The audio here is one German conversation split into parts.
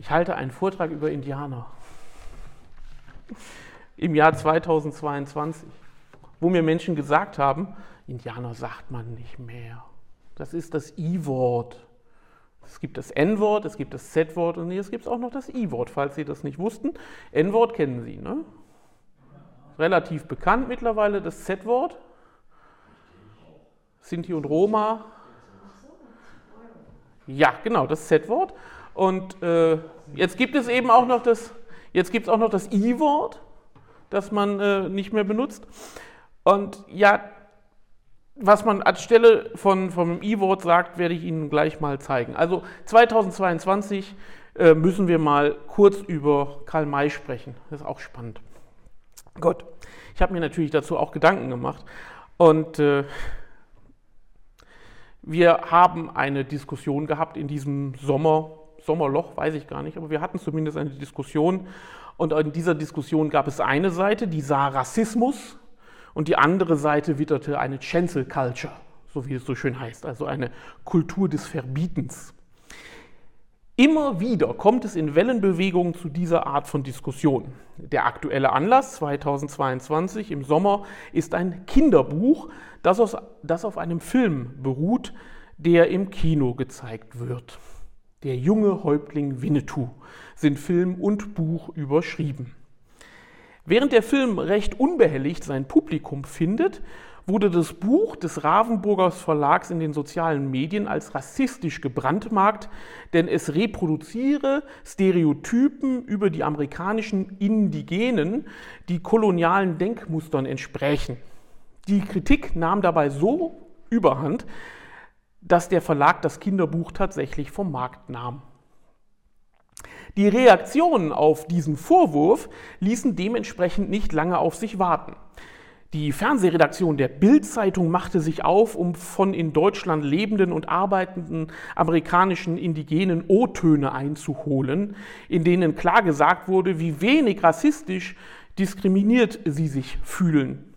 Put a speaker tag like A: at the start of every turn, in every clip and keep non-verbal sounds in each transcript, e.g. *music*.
A: Ich halte einen Vortrag über Indianer im Jahr 2022, wo mir Menschen gesagt haben, Indianer sagt man nicht mehr. Das ist das I-Wort. Es gibt das N-Wort, es gibt das Z-Wort und jetzt gibt es auch noch das I-Wort, falls Sie das nicht wussten. N-Wort kennen Sie, ne? Relativ bekannt mittlerweile, das Z-Wort. Sinti und Roma. Ja, genau, das Z-Wort. Und äh, jetzt gibt es eben auch noch das, jetzt gibt es auch noch das I-Wort, das man äh, nicht mehr benutzt. Und ja, was man anstelle von, vom I-Wort sagt, werde ich Ihnen gleich mal zeigen. Also 2022 äh, müssen wir mal kurz über Karl May sprechen. Das ist auch spannend. Gut, ich habe mir natürlich dazu auch Gedanken gemacht. Und äh, wir haben eine Diskussion gehabt in diesem Sommer, Sommerloch, weiß ich gar nicht, aber wir hatten zumindest eine Diskussion. Und in dieser Diskussion gab es eine Seite, die sah Rassismus und die andere Seite witterte eine Cancel Culture, so wie es so schön heißt, also eine Kultur des Verbietens. Immer wieder kommt es in Wellenbewegungen zu dieser Art von Diskussion. Der aktuelle Anlass 2022 im Sommer ist ein Kinderbuch, das, aus, das auf einem Film beruht, der im Kino gezeigt wird. Der junge Häuptling Winnetou sind Film und Buch überschrieben. Während der Film recht unbehelligt sein Publikum findet, wurde das Buch des Ravensburgers Verlags in den sozialen Medien als rassistisch gebrandmarkt, denn es reproduziere Stereotypen über die amerikanischen Indigenen, die kolonialen Denkmustern entsprechen. Die Kritik nahm dabei so überhand, dass der Verlag das Kinderbuch tatsächlich vom Markt nahm. Die Reaktionen auf diesen Vorwurf ließen dementsprechend nicht lange auf sich warten. Die Fernsehredaktion der Bild-Zeitung machte sich auf, um von in Deutschland lebenden und arbeitenden amerikanischen Indigenen O-Töne einzuholen, in denen klar gesagt wurde, wie wenig rassistisch diskriminiert sie sich fühlen.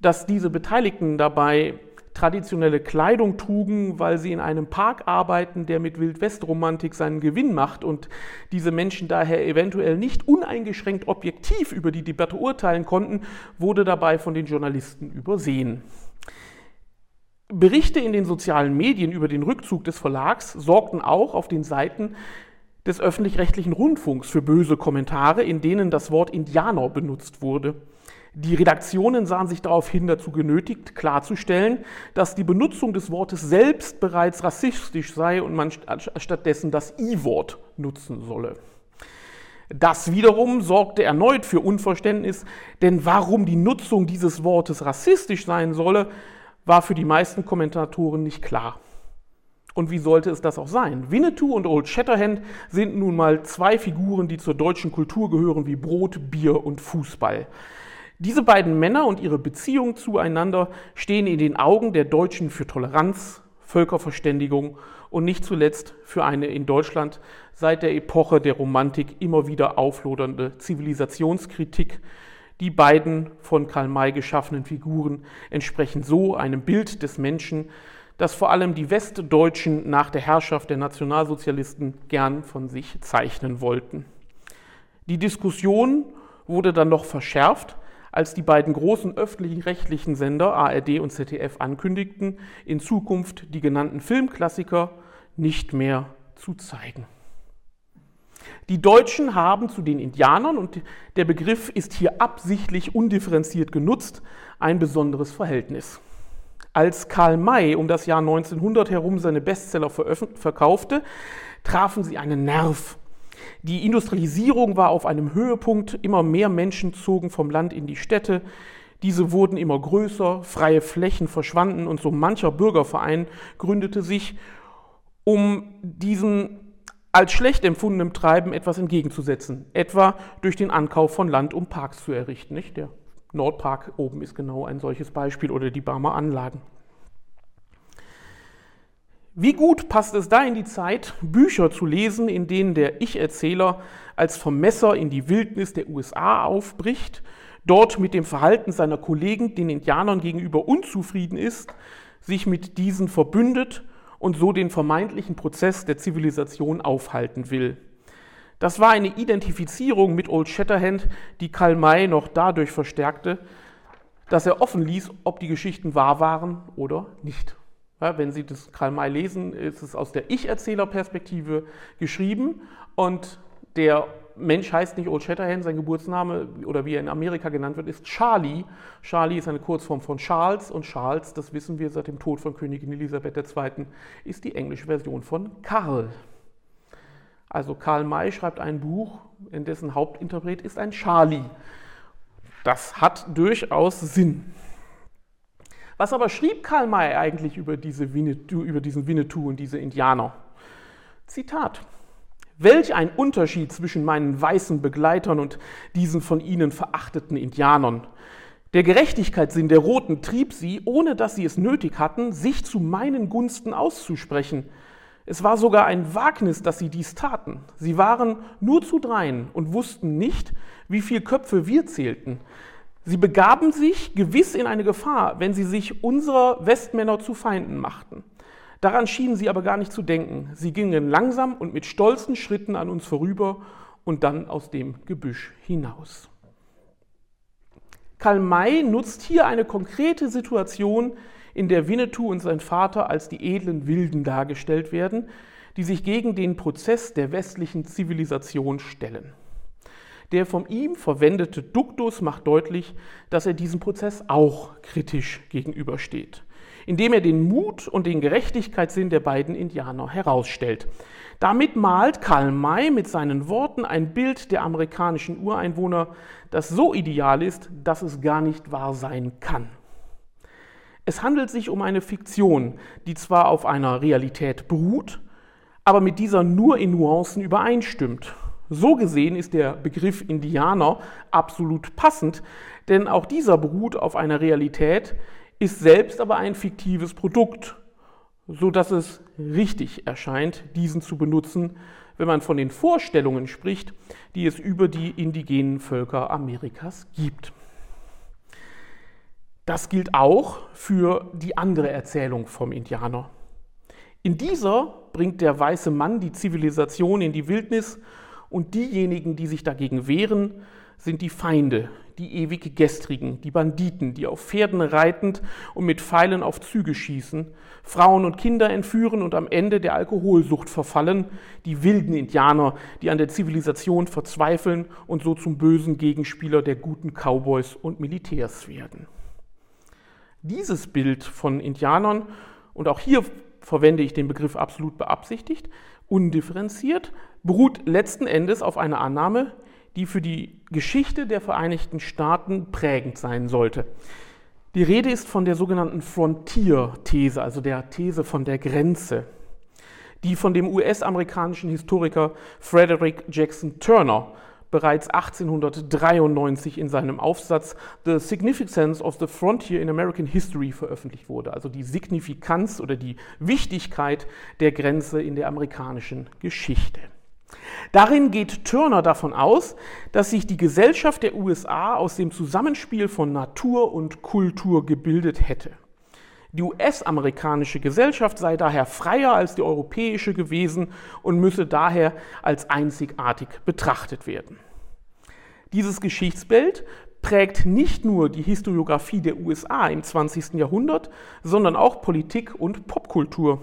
A: Dass diese Beteiligten dabei traditionelle Kleidung trugen, weil sie in einem Park arbeiten, der mit Wildwestromantik seinen Gewinn macht und diese Menschen daher eventuell nicht uneingeschränkt objektiv über die Debatte urteilen konnten, wurde dabei von den Journalisten übersehen. Berichte in den sozialen Medien über den Rückzug des Verlags sorgten auch auf den Seiten des öffentlich-rechtlichen Rundfunks für böse Kommentare, in denen das Wort Indianer benutzt wurde. Die Redaktionen sahen sich daraufhin dazu genötigt, klarzustellen, dass die Benutzung des Wortes selbst bereits rassistisch sei und man stattdessen das I-Wort nutzen solle. Das wiederum sorgte erneut für Unverständnis, denn warum die Nutzung dieses Wortes rassistisch sein solle, war für die meisten Kommentatoren nicht klar. Und wie sollte es das auch sein? Winnetou und Old Shatterhand sind nun mal zwei Figuren, die zur deutschen Kultur gehören wie Brot, Bier und Fußball. Diese beiden Männer und ihre Beziehung zueinander stehen in den Augen der Deutschen für Toleranz, Völkerverständigung und nicht zuletzt für eine in Deutschland seit der Epoche der Romantik immer wieder auflodernde Zivilisationskritik. Die beiden von Karl May geschaffenen Figuren entsprechen so einem Bild des Menschen, das vor allem die Westdeutschen nach der Herrschaft der Nationalsozialisten gern von sich zeichnen wollten. Die Diskussion wurde dann noch verschärft, als die beiden großen öffentlich-rechtlichen Sender ARD und ZDF ankündigten, in Zukunft die genannten Filmklassiker nicht mehr zu zeigen. Die Deutschen haben zu den Indianern, und der Begriff ist hier absichtlich undifferenziert genutzt, ein besonderes Verhältnis. Als Karl May um das Jahr 1900 herum seine Bestseller verkaufte, trafen sie einen Nerv die Industrialisierung war auf einem Höhepunkt, immer mehr Menschen zogen vom Land in die Städte, diese wurden immer größer, freie Flächen verschwanden und so mancher Bürgerverein gründete sich, um diesem als schlecht empfundenem Treiben etwas entgegenzusetzen, etwa durch den Ankauf von Land, um Parks zu errichten. Nicht? Der Nordpark oben ist genau ein solches Beispiel oder die Barmer Anlagen. Wie gut passt es da in die Zeit, Bücher zu lesen, in denen der Ich-Erzähler als Vermesser in die Wildnis der USA aufbricht, dort mit dem Verhalten seiner Kollegen, den Indianern gegenüber unzufrieden ist, sich mit diesen verbündet und so den vermeintlichen Prozess der Zivilisation aufhalten will. Das war eine Identifizierung mit Old Shatterhand, die Karl May noch dadurch verstärkte, dass er offen ließ, ob die Geschichten wahr waren oder nicht. Ja, wenn Sie das Karl May lesen, ist es aus der Ich-Erzähler-Perspektive geschrieben und der Mensch heißt nicht Old Shatterhand, sein Geburtsname oder wie er in Amerika genannt wird, ist Charlie. Charlie ist eine Kurzform von Charles und Charles, das wissen wir seit dem Tod von Königin Elisabeth II., ist die englische Version von Karl. Also Karl May schreibt ein Buch, in dessen Hauptinterpret ist ein Charlie. Das hat durchaus Sinn. Was aber schrieb Karl May eigentlich über, diese Winnetou, über diesen Winnetou und diese Indianer? Zitat. Welch ein Unterschied zwischen meinen weißen Begleitern und diesen von ihnen verachteten Indianern. Der Gerechtigkeitssinn der Roten trieb sie, ohne dass sie es nötig hatten, sich zu meinen Gunsten auszusprechen. Es war sogar ein Wagnis, dass sie dies taten. Sie waren nur zu dreien und wussten nicht, wie viele Köpfe wir zählten. Sie begaben sich gewiss in eine Gefahr, wenn sie sich unserer Westmänner zu Feinden machten. Daran schienen sie aber gar nicht zu denken. Sie gingen langsam und mit stolzen Schritten an uns vorüber und dann aus dem Gebüsch hinaus. Karl May nutzt hier eine konkrete Situation, in der Winnetou und sein Vater als die edlen Wilden dargestellt werden, die sich gegen den Prozess der westlichen Zivilisation stellen. Der von ihm verwendete Duktus macht deutlich, dass er diesem Prozess auch kritisch gegenübersteht, indem er den Mut und den Gerechtigkeitssinn der beiden Indianer herausstellt. Damit malt Karl May mit seinen Worten ein Bild der amerikanischen Ureinwohner, das so ideal ist, dass es gar nicht wahr sein kann. Es handelt sich um eine Fiktion, die zwar auf einer Realität beruht, aber mit dieser nur in Nuancen übereinstimmt. So gesehen ist der Begriff Indianer absolut passend, denn auch dieser beruht auf einer Realität, ist selbst aber ein fiktives Produkt, so dass es richtig erscheint, diesen zu benutzen, wenn man von den Vorstellungen spricht, die es über die indigenen Völker Amerikas gibt. Das gilt auch für die andere Erzählung vom Indianer. In dieser bringt der weiße Mann die Zivilisation in die Wildnis und diejenigen, die sich dagegen wehren, sind die Feinde, die ewig Gestrigen, die Banditen, die auf Pferden reitend und mit Pfeilen auf Züge schießen, Frauen und Kinder entführen und am Ende der Alkoholsucht verfallen, die wilden Indianer, die an der Zivilisation verzweifeln und so zum bösen Gegenspieler der guten Cowboys und Militärs werden. Dieses Bild von Indianern, und auch hier verwende ich den Begriff absolut beabsichtigt, undifferenziert, beruht letzten Endes auf einer Annahme, die für die Geschichte der Vereinigten Staaten prägend sein sollte. Die Rede ist von der sogenannten Frontier-These, also der These von der Grenze, die von dem US-amerikanischen Historiker Frederick Jackson Turner bereits 1893 in seinem Aufsatz The Significance of the Frontier in American History veröffentlicht wurde, also die Signifikanz oder die Wichtigkeit der Grenze in der amerikanischen Geschichte. Darin geht Turner davon aus, dass sich die Gesellschaft der USA aus dem Zusammenspiel von Natur und Kultur gebildet hätte. Die US-amerikanische Gesellschaft sei daher freier als die europäische gewesen und müsse daher als einzigartig betrachtet werden. Dieses Geschichtsbild prägt nicht nur die Historiographie der USA im 20. Jahrhundert, sondern auch Politik und Popkultur.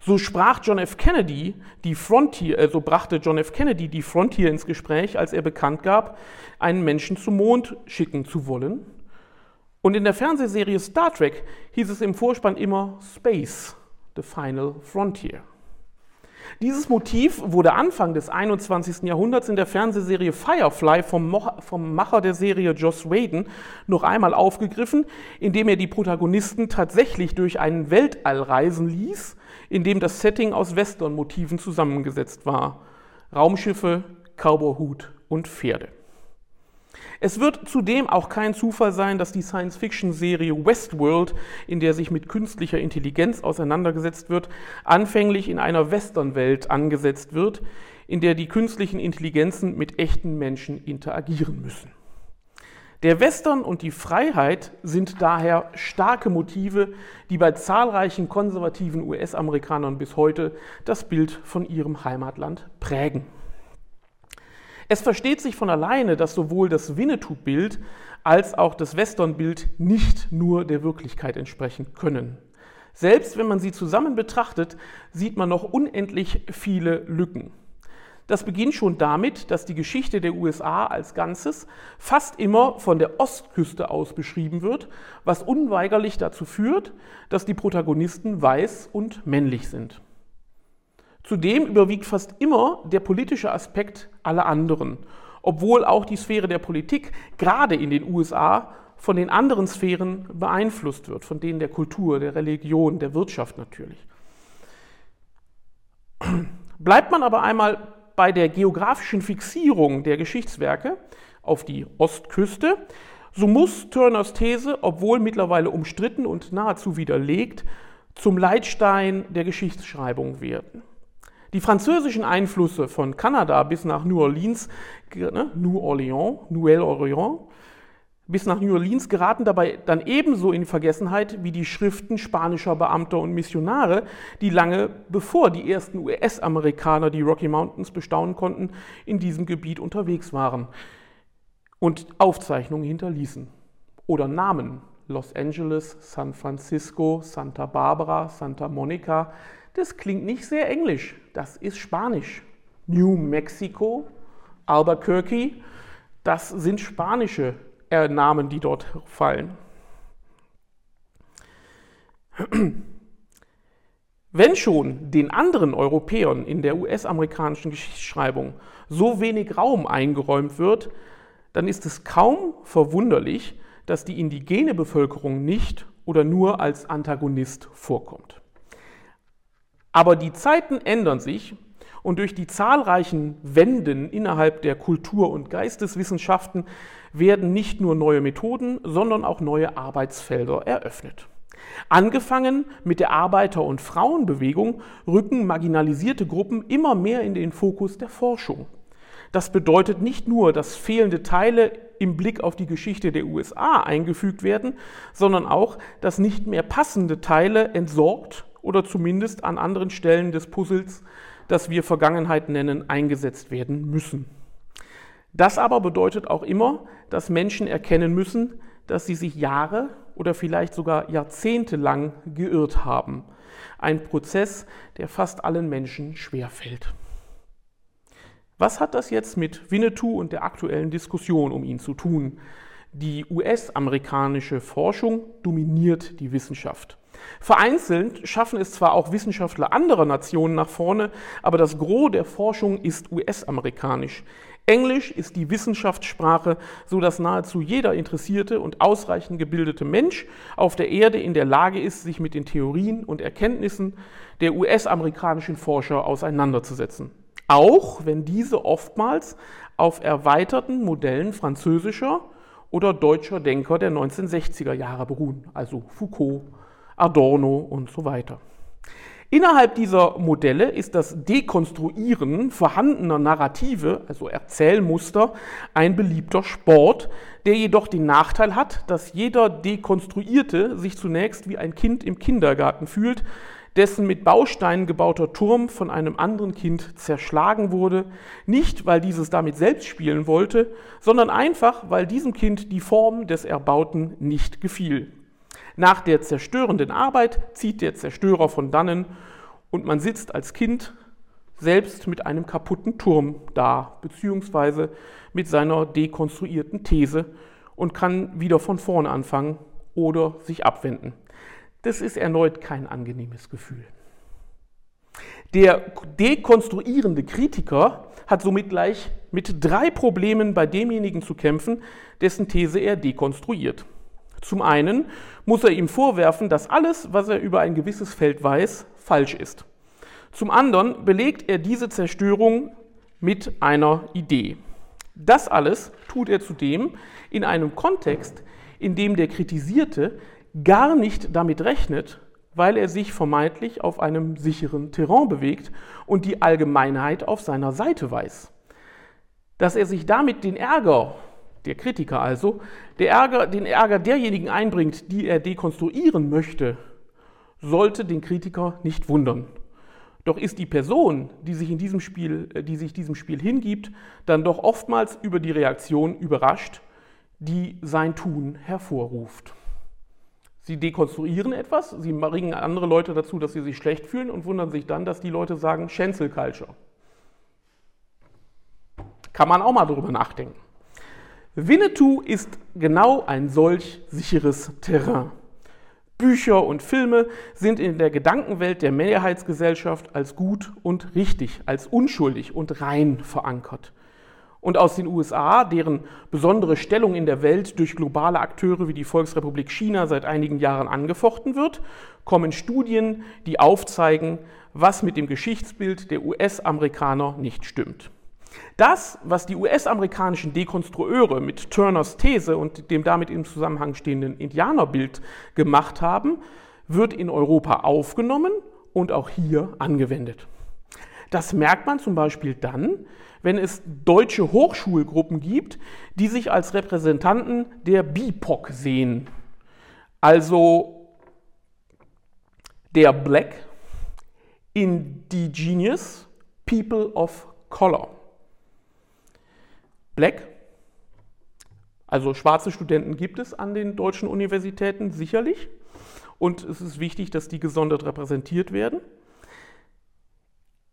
A: So sprach John F. Kennedy die Frontier, also brachte John F. Kennedy die Frontier ins Gespräch, als er bekannt gab, einen Menschen zum Mond schicken zu wollen. Und in der Fernsehserie Star Trek hieß es im Vorspann immer Space, the Final Frontier. Dieses Motiv wurde Anfang des 21. Jahrhunderts in der Fernsehserie Firefly vom, vom, Macher der Serie Joss Whedon noch einmal aufgegriffen, indem er die Protagonisten tatsächlich durch einen Weltall reisen ließ, in dem das Setting aus Western-Motiven zusammengesetzt war. Raumschiffe, Cowboyhut und Pferde. Es wird zudem auch kein Zufall sein, dass die Science-Fiction-Serie Westworld, in der sich mit künstlicher Intelligenz auseinandergesetzt wird, anfänglich in einer Western-Welt angesetzt wird, in der die künstlichen Intelligenzen mit echten Menschen interagieren müssen. Der Western und die Freiheit sind daher starke Motive, die bei zahlreichen konservativen US-Amerikanern bis heute das Bild von ihrem Heimatland prägen. Es versteht sich von alleine, dass sowohl das Winnetou-Bild als auch das Western-Bild nicht nur der Wirklichkeit entsprechen können. Selbst wenn man sie zusammen betrachtet, sieht man noch unendlich viele Lücken. Das beginnt schon damit, dass die Geschichte der USA als Ganzes fast immer von der Ostküste aus beschrieben wird, was unweigerlich dazu führt, dass die Protagonisten weiß und männlich sind. Zudem überwiegt fast immer der politische Aspekt aller anderen, obwohl auch die Sphäre der Politik gerade in den USA von den anderen Sphären beeinflusst wird, von denen der Kultur, der Religion, der Wirtschaft natürlich. *clears throat* Bleibt man aber einmal bei der geografischen Fixierung der Geschichtswerke auf die Ostküste, so muss Turners These, obwohl mittlerweile umstritten und nahezu widerlegt, zum Leitstein der Geschichtsschreibung werden. Die französischen Einflüsse von Kanada bis nach New Orleans, ne, New Orleans, Nouvelle Orient, bis nach New Orleans geraten dabei dann ebenso in Vergessenheit wie die Schriften spanischer Beamter und Missionare, die lange bevor die ersten US-Amerikaner die Rocky Mountains bestaunen konnten, in diesem Gebiet unterwegs waren und Aufzeichnungen hinterließen. Oder Namen Los Angeles, San Francisco, Santa Barbara, Santa Monica. Das klingt nicht sehr englisch, das ist Spanisch. New Mexico, Albuquerque, das sind spanische äh, Namen, die dort fallen. Wenn schon den anderen Europäern in der US-amerikanischen Geschichtsschreibung so wenig Raum eingeräumt wird, dann ist es kaum verwunderlich, dass die indigene Bevölkerung nicht oder nur als Antagonist vorkommt. Aber die Zeiten ändern sich und durch die zahlreichen Wenden innerhalb der Kultur- und Geisteswissenschaften werden nicht nur neue Methoden, sondern auch neue Arbeitsfelder eröffnet. Angefangen mit der Arbeiter- und Frauenbewegung rücken marginalisierte Gruppen immer mehr in den Fokus der Forschung. Das bedeutet nicht nur, dass fehlende Teile im Blick auf die Geschichte der USA eingefügt werden, sondern auch, dass nicht mehr passende Teile entsorgt oder zumindest an anderen Stellen des Puzzles, das wir Vergangenheit nennen, eingesetzt werden müssen. Das aber bedeutet auch immer, dass Menschen erkennen müssen, dass sie sich Jahre oder vielleicht sogar Jahrzehnte lang geirrt haben. Ein Prozess, der fast allen Menschen schwerfällt. Was hat das jetzt mit Winnetou und der aktuellen Diskussion um ihn zu tun? Die US-amerikanische Forschung dominiert die Wissenschaft. Vereinzelt schaffen es zwar auch Wissenschaftler anderer Nationen nach vorne, aber das Gros der Forschung ist US-amerikanisch. Englisch ist die Wissenschaftssprache, so dass nahezu jeder interessierte und ausreichend gebildete Mensch auf der Erde in der Lage ist, sich mit den Theorien und Erkenntnissen der US-amerikanischen Forscher auseinanderzusetzen. Auch wenn diese oftmals auf erweiterten Modellen französischer oder deutscher Denker der 1960er Jahre beruhen, also Foucault, Adorno und so weiter. Innerhalb dieser Modelle ist das Dekonstruieren vorhandener Narrative, also Erzählmuster, ein beliebter Sport, der jedoch den Nachteil hat, dass jeder Dekonstruierte sich zunächst wie ein Kind im Kindergarten fühlt, dessen mit Bausteinen gebauter Turm von einem anderen Kind zerschlagen wurde, nicht weil dieses damit selbst spielen wollte, sondern einfach, weil diesem Kind die Form des Erbauten nicht gefiel. Nach der zerstörenden Arbeit zieht der Zerstörer von dannen und man sitzt als Kind selbst mit einem kaputten Turm da, beziehungsweise mit seiner dekonstruierten These und kann wieder von vorne anfangen oder sich abwenden. Das ist erneut kein angenehmes Gefühl. Der dekonstruierende Kritiker hat somit gleich mit drei Problemen bei demjenigen zu kämpfen, dessen These er dekonstruiert. Zum einen muss er ihm vorwerfen, dass alles, was er über ein gewisses Feld weiß, falsch ist. Zum anderen belegt er diese Zerstörung mit einer Idee. Das alles tut er zudem in einem Kontext, in dem der Kritisierte gar nicht damit rechnet, weil er sich vermeintlich auf einem sicheren Terrain bewegt und die Allgemeinheit auf seiner Seite weiß. Dass er sich damit den Ärger der Kritiker also, der Ärger, den Ärger derjenigen einbringt, die er dekonstruieren möchte, sollte den Kritiker nicht wundern. Doch ist die Person, die sich, in diesem Spiel, äh, die sich diesem Spiel hingibt, dann doch oftmals über die Reaktion überrascht, die sein Tun hervorruft. Sie dekonstruieren etwas, sie bringen andere Leute dazu, dass sie sich schlecht fühlen und wundern sich dann, dass die Leute sagen, Cancel Culture. Kann man auch mal drüber nachdenken. Winnetou ist genau ein solch sicheres Terrain. Bücher und Filme sind in der Gedankenwelt der Mehrheitsgesellschaft als gut und richtig, als unschuldig und rein verankert. Und aus den USA, deren besondere Stellung in der Welt durch globale Akteure wie die Volksrepublik China seit einigen Jahren angefochten wird, kommen Studien, die aufzeigen, was mit dem Geschichtsbild der US-Amerikaner nicht stimmt. Das, was die US-amerikanischen Dekonstrueure mit Turners These und dem damit im Zusammenhang stehenden Indianerbild gemacht haben, wird in Europa aufgenommen und auch hier angewendet. Das merkt man zum Beispiel dann, wenn es deutsche Hochschulgruppen gibt, die sich als Repräsentanten der BIPOC sehen. Also der Black Indigenous People of Color. Black. Also schwarze Studenten gibt es an den deutschen Universitäten sicherlich. Und es ist wichtig, dass die gesondert repräsentiert werden.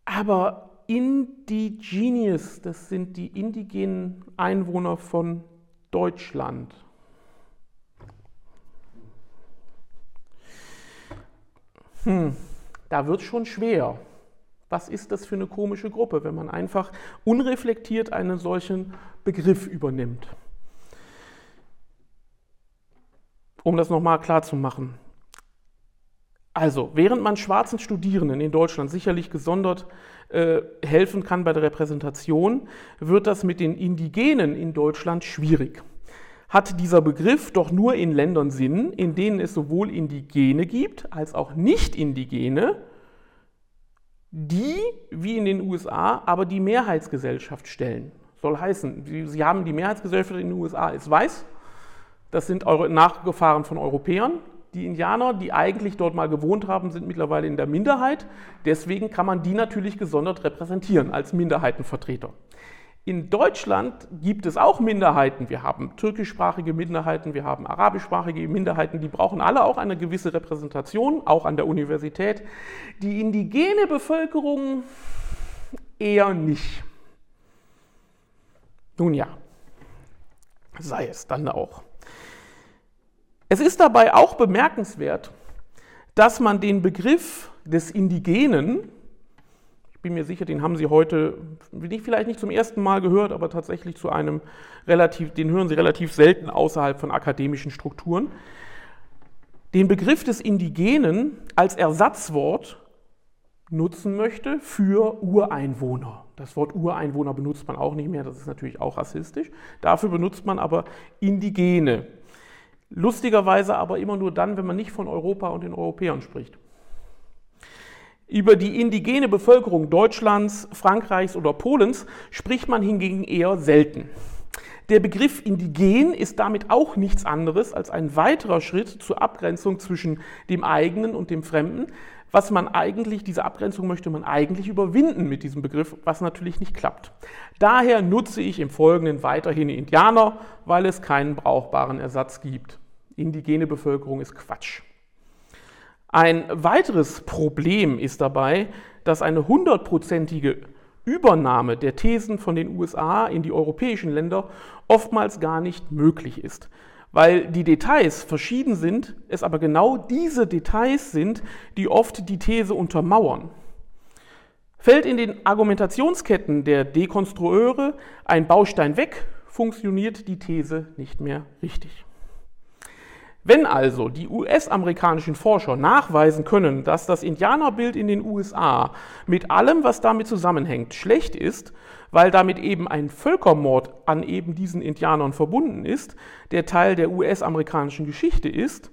A: Aber Indigenous, das sind die indigenen Einwohner von Deutschland. Hm, da wird schon schwer. Was ist das für eine komische Gruppe, wenn man einfach unreflektiert einen solchen Begriff übernimmt? Um das nochmal klar zu machen. Also, während man schwarzen Studierenden in Deutschland sicherlich gesondert äh, helfen kann bei der Repräsentation, wird das mit den Indigenen in Deutschland schwierig. Hat dieser Begriff doch nur in Ländern Sinn, in denen es sowohl Indigene gibt als auch Nicht-Indigene, die, wie in den USA, aber die Mehrheitsgesellschaft stellen. Soll heißen, Sie haben die Mehrheitsgesellschaft in den USA ist weiß, das sind Nachgefahren von Europäern. Die Indianer, die eigentlich dort mal gewohnt haben, sind mittlerweile in der Minderheit. Deswegen kann man die natürlich gesondert repräsentieren als Minderheitenvertreter. In Deutschland gibt es auch Minderheiten. Wir haben türkischsprachige Minderheiten, wir haben arabischsprachige Minderheiten, die brauchen alle auch eine gewisse Repräsentation, auch an der Universität. Die indigene Bevölkerung eher nicht. Nun ja, sei es dann auch. Es ist dabei auch bemerkenswert, dass man den Begriff des Indigenen bin mir sicher, den haben Sie heute vielleicht nicht zum ersten Mal gehört, aber tatsächlich zu einem relativ, den hören Sie relativ selten außerhalb von akademischen Strukturen. Den Begriff des Indigenen als Ersatzwort nutzen möchte für Ureinwohner. Das Wort Ureinwohner benutzt man auch nicht mehr, das ist natürlich auch rassistisch. Dafür benutzt man aber Indigene. Lustigerweise aber immer nur dann, wenn man nicht von Europa und den Europäern spricht. Über die indigene Bevölkerung Deutschlands, Frankreichs oder Polens spricht man hingegen eher selten. Der Begriff indigen ist damit auch nichts anderes als ein weiterer Schritt zur Abgrenzung zwischen dem eigenen und dem Fremden. Was man eigentlich, diese Abgrenzung möchte man eigentlich überwinden mit diesem Begriff, was natürlich nicht klappt. Daher nutze ich im Folgenden weiterhin Indianer, weil es keinen brauchbaren Ersatz gibt. Indigene Bevölkerung ist Quatsch. Ein weiteres Problem ist dabei, dass eine hundertprozentige Übernahme der Thesen von den USA in die europäischen Länder oftmals gar nicht möglich ist. Weil die Details verschieden sind, es aber genau diese Details sind, die oft die These untermauern. Fällt in den Argumentationsketten der Dekonstrueure ein Baustein weg, funktioniert die These nicht mehr richtig. Wenn also die US-amerikanischen Forscher nachweisen können, dass das Indianerbild in den USA mit allem, was damit zusammenhängt, schlecht ist, weil damit eben ein Völkermord an eben diesen Indianern verbunden ist, der Teil der US-amerikanischen Geschichte ist,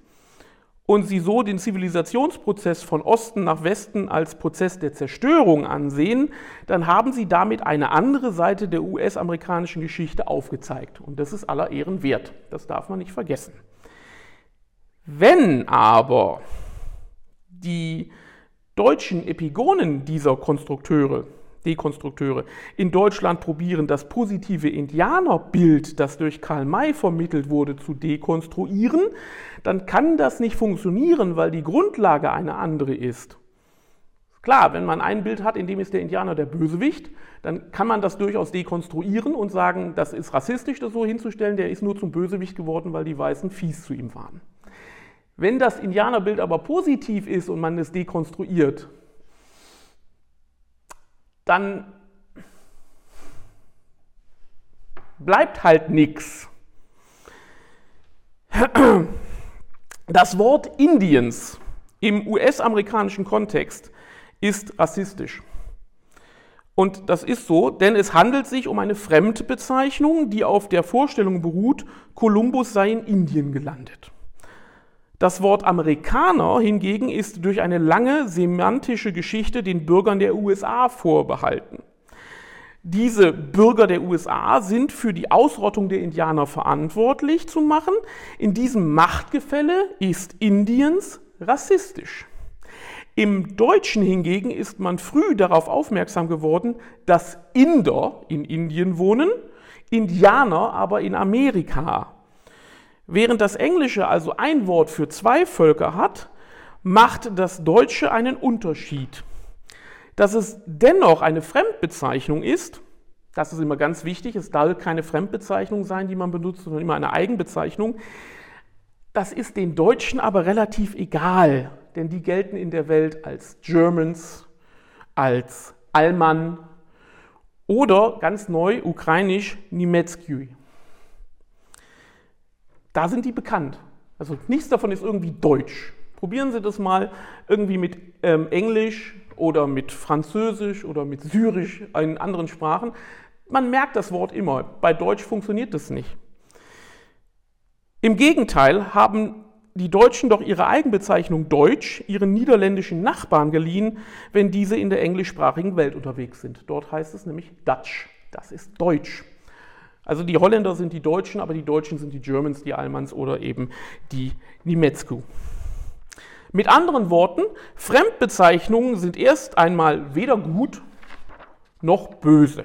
A: und sie so den Zivilisationsprozess von Osten nach Westen als Prozess der Zerstörung ansehen, dann haben sie damit eine andere Seite der US-amerikanischen Geschichte aufgezeigt. Und das ist aller Ehren wert. Das darf man nicht vergessen. Wenn aber die deutschen Epigonen dieser Konstrukteure, Dekonstrukteure, in Deutschland probieren, das positive Indianerbild, das durch Karl May vermittelt wurde, zu dekonstruieren, dann kann das nicht funktionieren, weil die Grundlage eine andere ist. Klar, wenn man ein Bild hat, in dem ist der Indianer der Bösewicht, dann kann man das durchaus dekonstruieren und sagen, das ist rassistisch, das so hinzustellen, der ist nur zum Bösewicht geworden, weil die Weißen fies zu ihm waren. Wenn das Indianerbild aber positiv ist und man es dekonstruiert, dann bleibt halt nichts. Das Wort Indiens im US-amerikanischen Kontext ist rassistisch. Und das ist so, denn es handelt sich um eine Fremdbezeichnung, die auf der Vorstellung beruht, Kolumbus sei in Indien gelandet. Das Wort Amerikaner hingegen ist durch eine lange semantische Geschichte den Bürgern der USA vorbehalten. Diese Bürger der USA sind für die Ausrottung der Indianer verantwortlich zu machen. In diesem Machtgefälle ist Indiens rassistisch. Im Deutschen hingegen ist man früh darauf aufmerksam geworden, dass Inder in Indien wohnen, Indianer aber in Amerika. Während das Englische also ein Wort für zwei Völker hat, macht das Deutsche einen Unterschied. Dass es dennoch eine Fremdbezeichnung ist, das ist immer ganz wichtig, es darf keine Fremdbezeichnung sein, die man benutzt, sondern immer eine Eigenbezeichnung. Das ist den Deutschen aber relativ egal denn die gelten in der Welt als Germans, als Alman oder ganz neu ukrainisch Niemetsky. Da sind die bekannt. Also nichts davon ist irgendwie deutsch. Probieren Sie das mal irgendwie mit ähm, Englisch oder mit Französisch oder mit Syrisch in anderen Sprachen. Man merkt das Wort immer. Bei Deutsch funktioniert das nicht. Im Gegenteil haben die Deutschen doch ihre Eigenbezeichnung Deutsch ihren niederländischen Nachbarn geliehen, wenn diese in der englischsprachigen Welt unterwegs sind. Dort heißt es nämlich Dutch. Das ist Deutsch. Also die Holländer sind die Deutschen, aber die Deutschen sind die Germans, die Almans oder eben die Niemetsku. Mit anderen Worten, Fremdbezeichnungen sind erst einmal weder gut noch böse.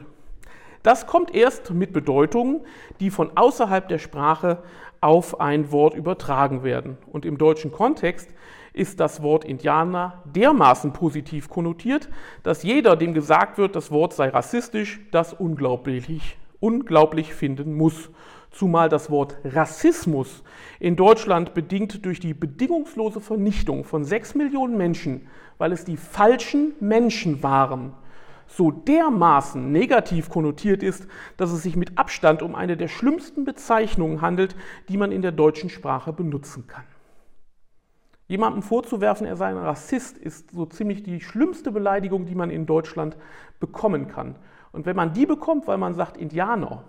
A: Das kommt erst mit Bedeutungen, die von außerhalb der Sprache auf ein Wort übertragen werden. Und im deutschen Kontext ist das Wort Indianer dermaßen positiv konnotiert, dass jeder, dem gesagt wird, das Wort sei rassistisch, das unglaublich, unglaublich finden muss. Zumal das Wort Rassismus in Deutschland bedingt durch die bedingungslose Vernichtung von sechs Millionen Menschen, weil es die falschen Menschen waren, so dermaßen negativ konnotiert ist, dass es sich mit Abstand um eine der schlimmsten Bezeichnungen handelt, die man in der deutschen Sprache benutzen kann. Jemandem vorzuwerfen, er sei ein Rassist, ist so ziemlich die schlimmste Beleidigung, die man in Deutschland bekommen kann. Und wenn man die bekommt, weil man sagt Indianer,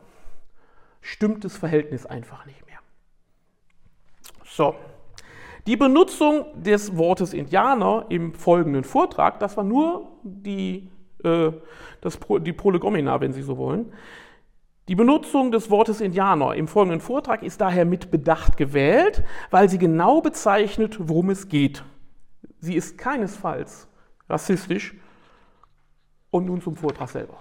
A: stimmt das Verhältnis einfach nicht mehr. So, die Benutzung des Wortes Indianer im folgenden Vortrag, das war nur die äh, das, die Prolegomena, wenn Sie so wollen. Die Benutzung des Wortes Indianer im folgenden Vortrag ist daher mit Bedacht gewählt, weil sie genau bezeichnet, worum es geht. Sie ist keinesfalls rassistisch. Und nun zum Vortrag selber.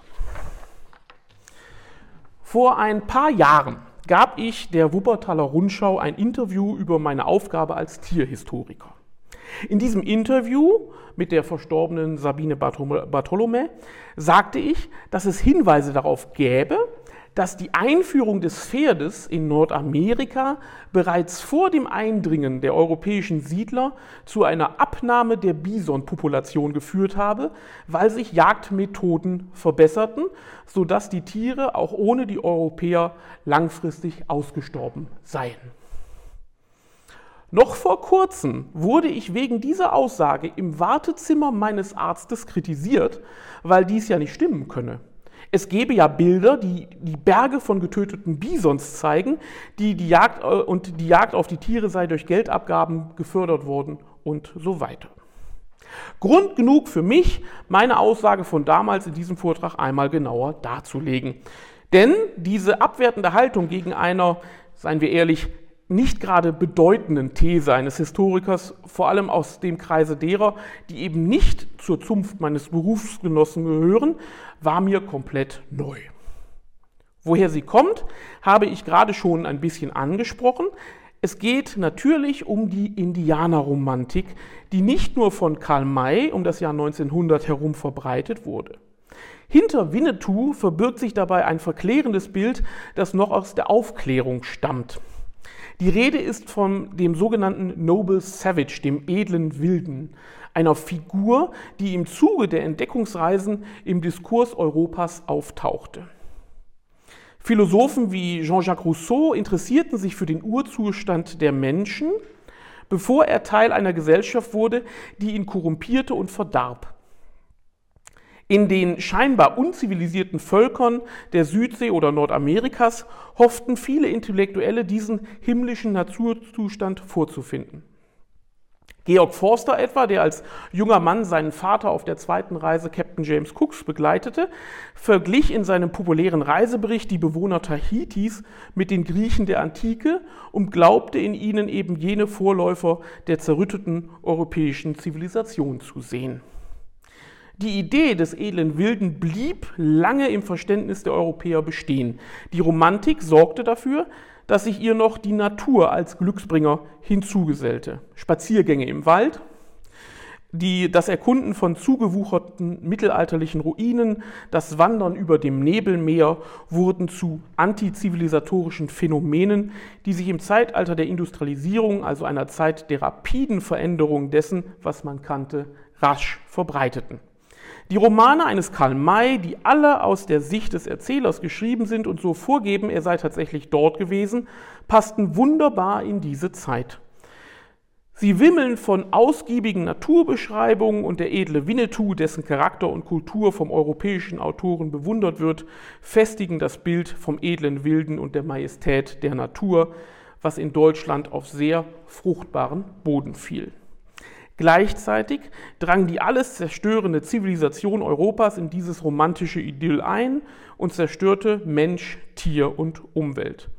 A: Vor ein paar Jahren gab ich der Wuppertaler Rundschau ein Interview über meine Aufgabe als Tierhistoriker. In diesem Interview mit der verstorbenen Sabine Bartholome sagte ich, dass es Hinweise darauf gäbe, dass die Einführung des Pferdes in Nordamerika bereits vor dem Eindringen der europäischen Siedler zu einer Abnahme der Bisonpopulation geführt habe, weil sich Jagdmethoden verbesserten, sodass die Tiere auch ohne die Europäer langfristig ausgestorben seien. Noch vor kurzem wurde ich wegen dieser Aussage im Wartezimmer meines Arztes kritisiert, weil dies ja nicht stimmen könne. Es gebe ja Bilder, die die Berge von getöteten Bisons zeigen, die die Jagd, äh, und die Jagd auf die Tiere sei durch Geldabgaben gefördert worden und so weiter. Grund genug für mich, meine Aussage von damals in diesem Vortrag einmal genauer darzulegen. Denn diese abwertende Haltung gegen einer, seien wir ehrlich, nicht gerade bedeutenden These eines Historikers, vor allem aus dem Kreise derer, die eben nicht zur Zunft meines Berufsgenossen gehören, war mir komplett neu. Woher sie kommt, habe ich gerade schon ein bisschen angesprochen. Es geht natürlich um die Indianerromantik, die nicht nur von Karl May um das Jahr 1900 herum verbreitet wurde. Hinter Winnetou verbirgt sich dabei ein verklärendes Bild, das noch aus der Aufklärung stammt. Die Rede ist von dem sogenannten Noble Savage, dem edlen Wilden, einer Figur, die im Zuge der Entdeckungsreisen im Diskurs Europas auftauchte. Philosophen wie Jean-Jacques Rousseau interessierten sich für den Urzustand der Menschen, bevor er Teil einer Gesellschaft wurde, die ihn korrumpierte und verdarb. In den scheinbar unzivilisierten Völkern der Südsee oder Nordamerikas hofften viele Intellektuelle diesen himmlischen Naturzustand vorzufinden. Georg Forster etwa, der als junger Mann seinen Vater auf der zweiten Reise Captain James Cooks begleitete, verglich in seinem populären Reisebericht die Bewohner Tahitis mit den Griechen der Antike und glaubte in ihnen eben jene Vorläufer der zerrütteten europäischen Zivilisation zu sehen. Die Idee des edlen Wilden blieb lange im Verständnis der Europäer bestehen. Die Romantik sorgte dafür, dass sich ihr noch die Natur als Glücksbringer hinzugesellte. Spaziergänge im Wald, die, das Erkunden von zugewucherten mittelalterlichen Ruinen, das Wandern über dem Nebelmeer wurden zu antizivilisatorischen Phänomenen, die sich im Zeitalter der Industrialisierung, also einer Zeit der rapiden Veränderung dessen, was man kannte, rasch verbreiteten. Die Romane eines Karl May, die alle aus der Sicht des Erzählers geschrieben sind und so vorgeben, er sei tatsächlich dort gewesen, passten wunderbar in diese Zeit. Sie wimmeln von ausgiebigen Naturbeschreibungen und der edle Winnetou, dessen Charakter und Kultur vom europäischen Autoren bewundert wird, festigen das Bild vom edlen Wilden und der Majestät der Natur, was in Deutschland auf sehr fruchtbaren Boden fiel. Gleichzeitig drang die alles zerstörende Zivilisation Europas in dieses romantische Idyll ein und zerstörte Mensch, Tier und Umwelt.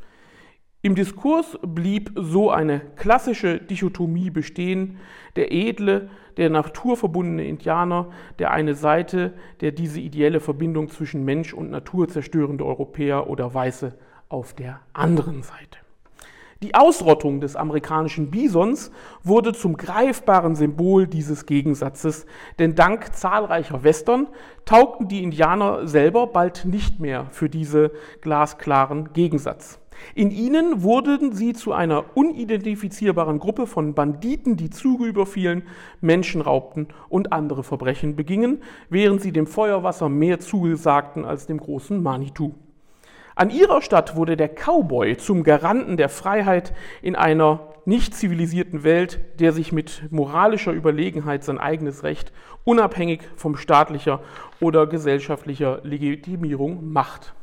A: Im Diskurs blieb so eine klassische Dichotomie bestehen, der edle, der naturverbundene Indianer, der eine Seite, der diese ideelle Verbindung zwischen Mensch und Natur zerstörende Europäer oder Weiße auf der anderen Seite. Die Ausrottung des amerikanischen Bisons wurde zum greifbaren Symbol dieses Gegensatzes, denn dank zahlreicher Western taugten die Indianer selber bald nicht mehr für diese glasklaren Gegensatz. In ihnen wurden sie zu einer unidentifizierbaren Gruppe von Banditen, die Züge überfielen, Menschen raubten und andere Verbrechen begingen, während sie dem Feuerwasser mehr zugesagten als dem großen Manitou. An ihrer Stadt wurde der Cowboy zum Garanten der Freiheit in einer nicht zivilisierten Welt, der sich mit moralischer Überlegenheit sein eigenes Recht unabhängig vom staatlicher oder gesellschaftlicher Legitimierung macht.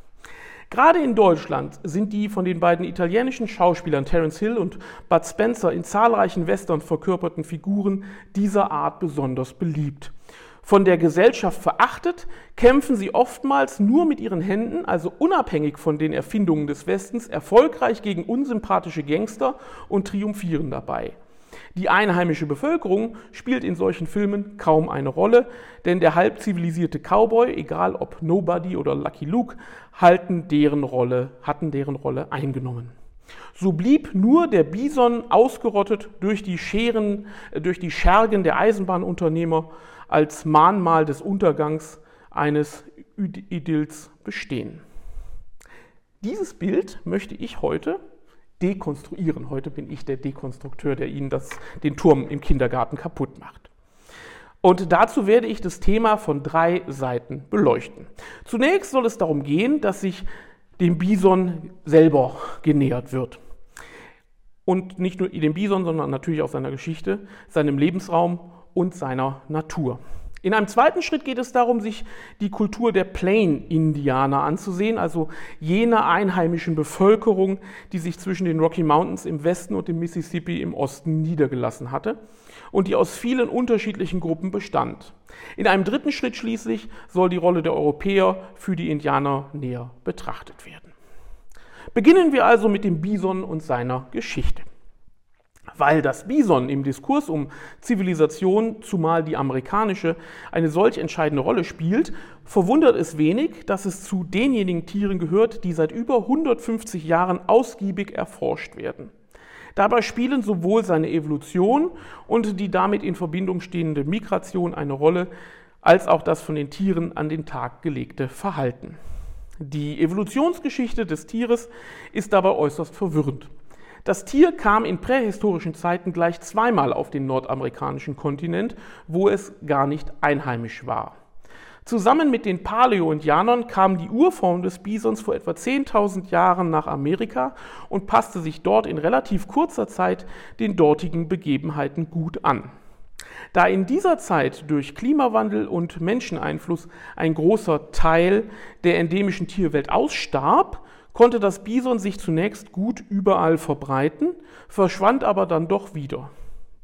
A: Gerade in Deutschland sind die von den beiden italienischen Schauspielern Terence Hill und Bud Spencer in zahlreichen Western verkörperten Figuren dieser Art besonders beliebt von der Gesellschaft verachtet, kämpfen sie oftmals nur mit ihren Händen, also unabhängig von den Erfindungen des Westens, erfolgreich gegen unsympathische Gangster und triumphieren dabei. Die einheimische Bevölkerung spielt in solchen Filmen kaum eine Rolle, denn der halb zivilisierte Cowboy, egal ob Nobody oder Lucky Luke, halten deren Rolle, hatten deren Rolle eingenommen. So blieb nur der Bison ausgerottet durch die Scheren, äh, durch die Schergen der Eisenbahnunternehmer als Mahnmal des Untergangs eines Idylls bestehen. Dieses Bild möchte ich heute dekonstruieren. Heute bin ich der Dekonstrukteur, der Ihnen das, den Turm im Kindergarten kaputt macht. Und dazu werde ich das Thema von drei Seiten beleuchten. Zunächst soll es darum gehen, dass sich dem Bison selber genähert wird. Und nicht nur dem Bison, sondern natürlich auch seiner Geschichte, seinem Lebensraum und seiner Natur. In einem zweiten Schritt geht es darum, sich die Kultur der Plain-Indianer anzusehen, also jene einheimischen Bevölkerung, die sich zwischen den Rocky Mountains im Westen und dem Mississippi im Osten niedergelassen hatte und die aus vielen unterschiedlichen Gruppen bestand. In einem dritten Schritt schließlich soll die Rolle der Europäer für die Indianer näher betrachtet werden. Beginnen wir also mit dem Bison und seiner Geschichte. Weil das Bison im Diskurs um Zivilisation, zumal die amerikanische, eine solch entscheidende Rolle spielt, verwundert es wenig, dass es zu denjenigen Tieren gehört, die seit über 150 Jahren ausgiebig erforscht werden. Dabei spielen sowohl seine Evolution und die damit in Verbindung stehende Migration eine Rolle, als auch das von den Tieren an den Tag gelegte Verhalten. Die Evolutionsgeschichte des Tieres ist dabei äußerst verwirrend. Das Tier kam in prähistorischen Zeiten gleich zweimal auf den nordamerikanischen Kontinent, wo es gar nicht einheimisch war. Zusammen mit den Paläoindianern kam die Urform des Bisons vor etwa 10.000 Jahren nach Amerika und passte sich dort in relativ kurzer Zeit den dortigen Begebenheiten gut an. Da in dieser Zeit durch Klimawandel und Menscheneinfluss ein großer Teil der endemischen Tierwelt ausstarb, konnte das Bison sich zunächst gut überall verbreiten, verschwand aber dann doch wieder.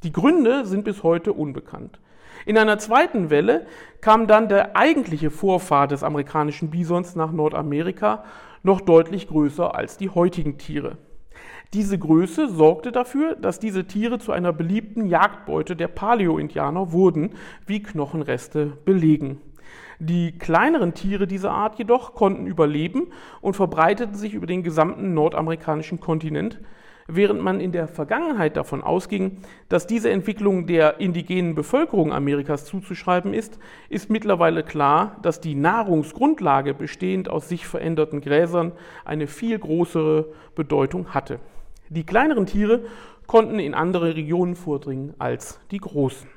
A: Die Gründe sind bis heute unbekannt. In einer zweiten Welle kam dann der eigentliche Vorfahr des amerikanischen Bisons nach Nordamerika, noch deutlich größer als die heutigen Tiere. Diese Größe sorgte dafür, dass diese Tiere zu einer beliebten Jagdbeute der Paleo-Indianer wurden, wie Knochenreste belegen. Die kleineren Tiere dieser Art jedoch konnten überleben und verbreiteten sich über den gesamten nordamerikanischen Kontinent, während man in der Vergangenheit davon ausging, dass diese Entwicklung der indigenen Bevölkerung Amerikas zuzuschreiben ist, ist mittlerweile klar, dass die Nahrungsgrundlage bestehend aus sich veränderten Gräsern eine viel größere Bedeutung hatte. Die kleineren Tiere konnten in andere Regionen vordringen als die großen.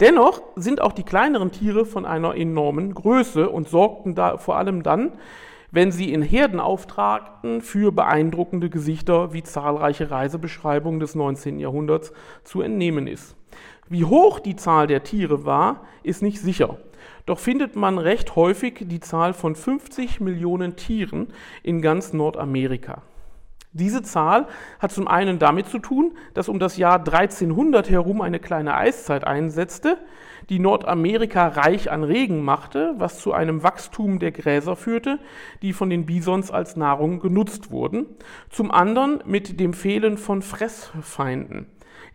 A: Dennoch sind auch die kleineren Tiere von einer enormen Größe und sorgten da vor allem dann, wenn sie in Herden auftragten, für beeindruckende Gesichter, wie zahlreiche Reisebeschreibungen des 19. Jahrhunderts zu entnehmen ist. Wie hoch die Zahl der Tiere war, ist nicht sicher. Doch findet man recht häufig die Zahl von 50 Millionen Tieren in ganz Nordamerika. Diese Zahl hat zum einen damit zu tun, dass um das Jahr 1300 herum eine kleine Eiszeit einsetzte, die Nordamerika reich an Regen machte, was zu einem Wachstum der Gräser führte, die von den Bisons als Nahrung genutzt wurden. Zum anderen mit dem Fehlen von Fressfeinden.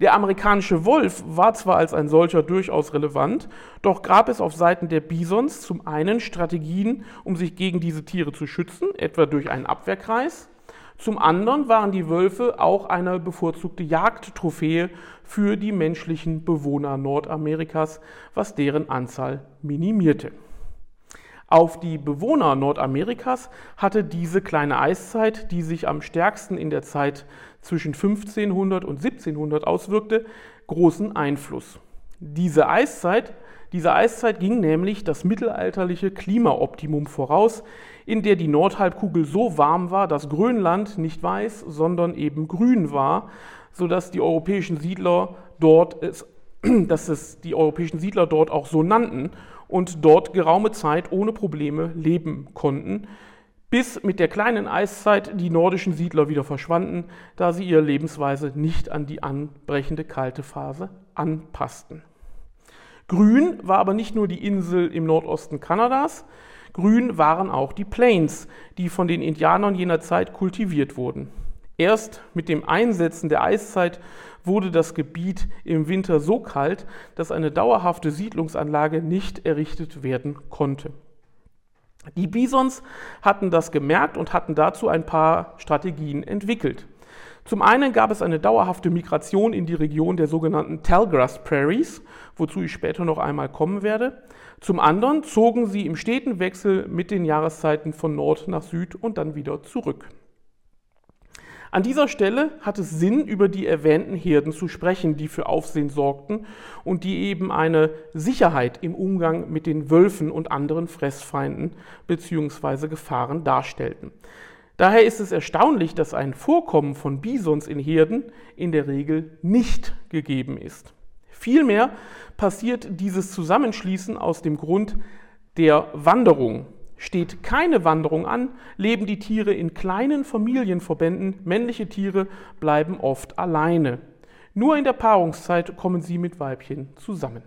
A: Der amerikanische Wolf war zwar als ein solcher durchaus relevant, doch gab es auf Seiten der Bisons zum einen Strategien, um sich gegen diese Tiere zu schützen, etwa durch einen Abwehrkreis, zum anderen waren die Wölfe auch eine bevorzugte Jagdtrophäe für die menschlichen Bewohner Nordamerikas, was deren Anzahl minimierte. Auf die Bewohner Nordamerikas hatte diese kleine Eiszeit, die sich am stärksten in der Zeit zwischen 1500 und 1700 auswirkte, großen Einfluss. Diese Eiszeit, diese Eiszeit ging nämlich das mittelalterliche Klimaoptimum voraus, in der die Nordhalbkugel so warm war, dass Grönland nicht weiß, sondern eben grün war, sodass die europäischen Siedler dort es, *clears throat* dass es die europäischen Siedler dort auch so nannten und dort geraume Zeit ohne Probleme leben konnten, bis mit der kleinen Eiszeit die nordischen Siedler wieder verschwanden, da sie ihre Lebensweise nicht an die anbrechende kalte Phase anpassten. Grün war aber nicht nur die Insel im Nordosten Kanadas, grün waren auch die Plains, die von den Indianern jener Zeit kultiviert wurden. Erst mit dem Einsetzen der Eiszeit wurde das Gebiet im Winter so kalt, dass eine dauerhafte Siedlungsanlage nicht errichtet werden konnte. Die Bisons hatten das gemerkt und hatten dazu ein paar Strategien entwickelt. Zum einen gab es eine dauerhafte Migration in die Region der sogenannten Tallgrass Prairies, wozu ich später noch einmal kommen werde. Zum anderen zogen sie im steten Wechsel mit den Jahreszeiten von Nord nach Süd und dann wieder zurück. An dieser Stelle hat es Sinn, über die erwähnten Herden zu sprechen, die für Aufsehen sorgten und die eben eine Sicherheit im Umgang mit den Wölfen und anderen Fressfeinden bzw. Gefahren darstellten. Daher ist es erstaunlich, dass ein Vorkommen von Bisons in Herden in der Regel nicht gegeben ist. Vielmehr passiert dieses Zusammenschließen aus dem Grund der Wanderung. Steht keine Wanderung an, leben die Tiere in kleinen Familienverbänden, männliche Tiere bleiben oft alleine. Nur in der Paarungszeit kommen sie mit Weibchen zusammen.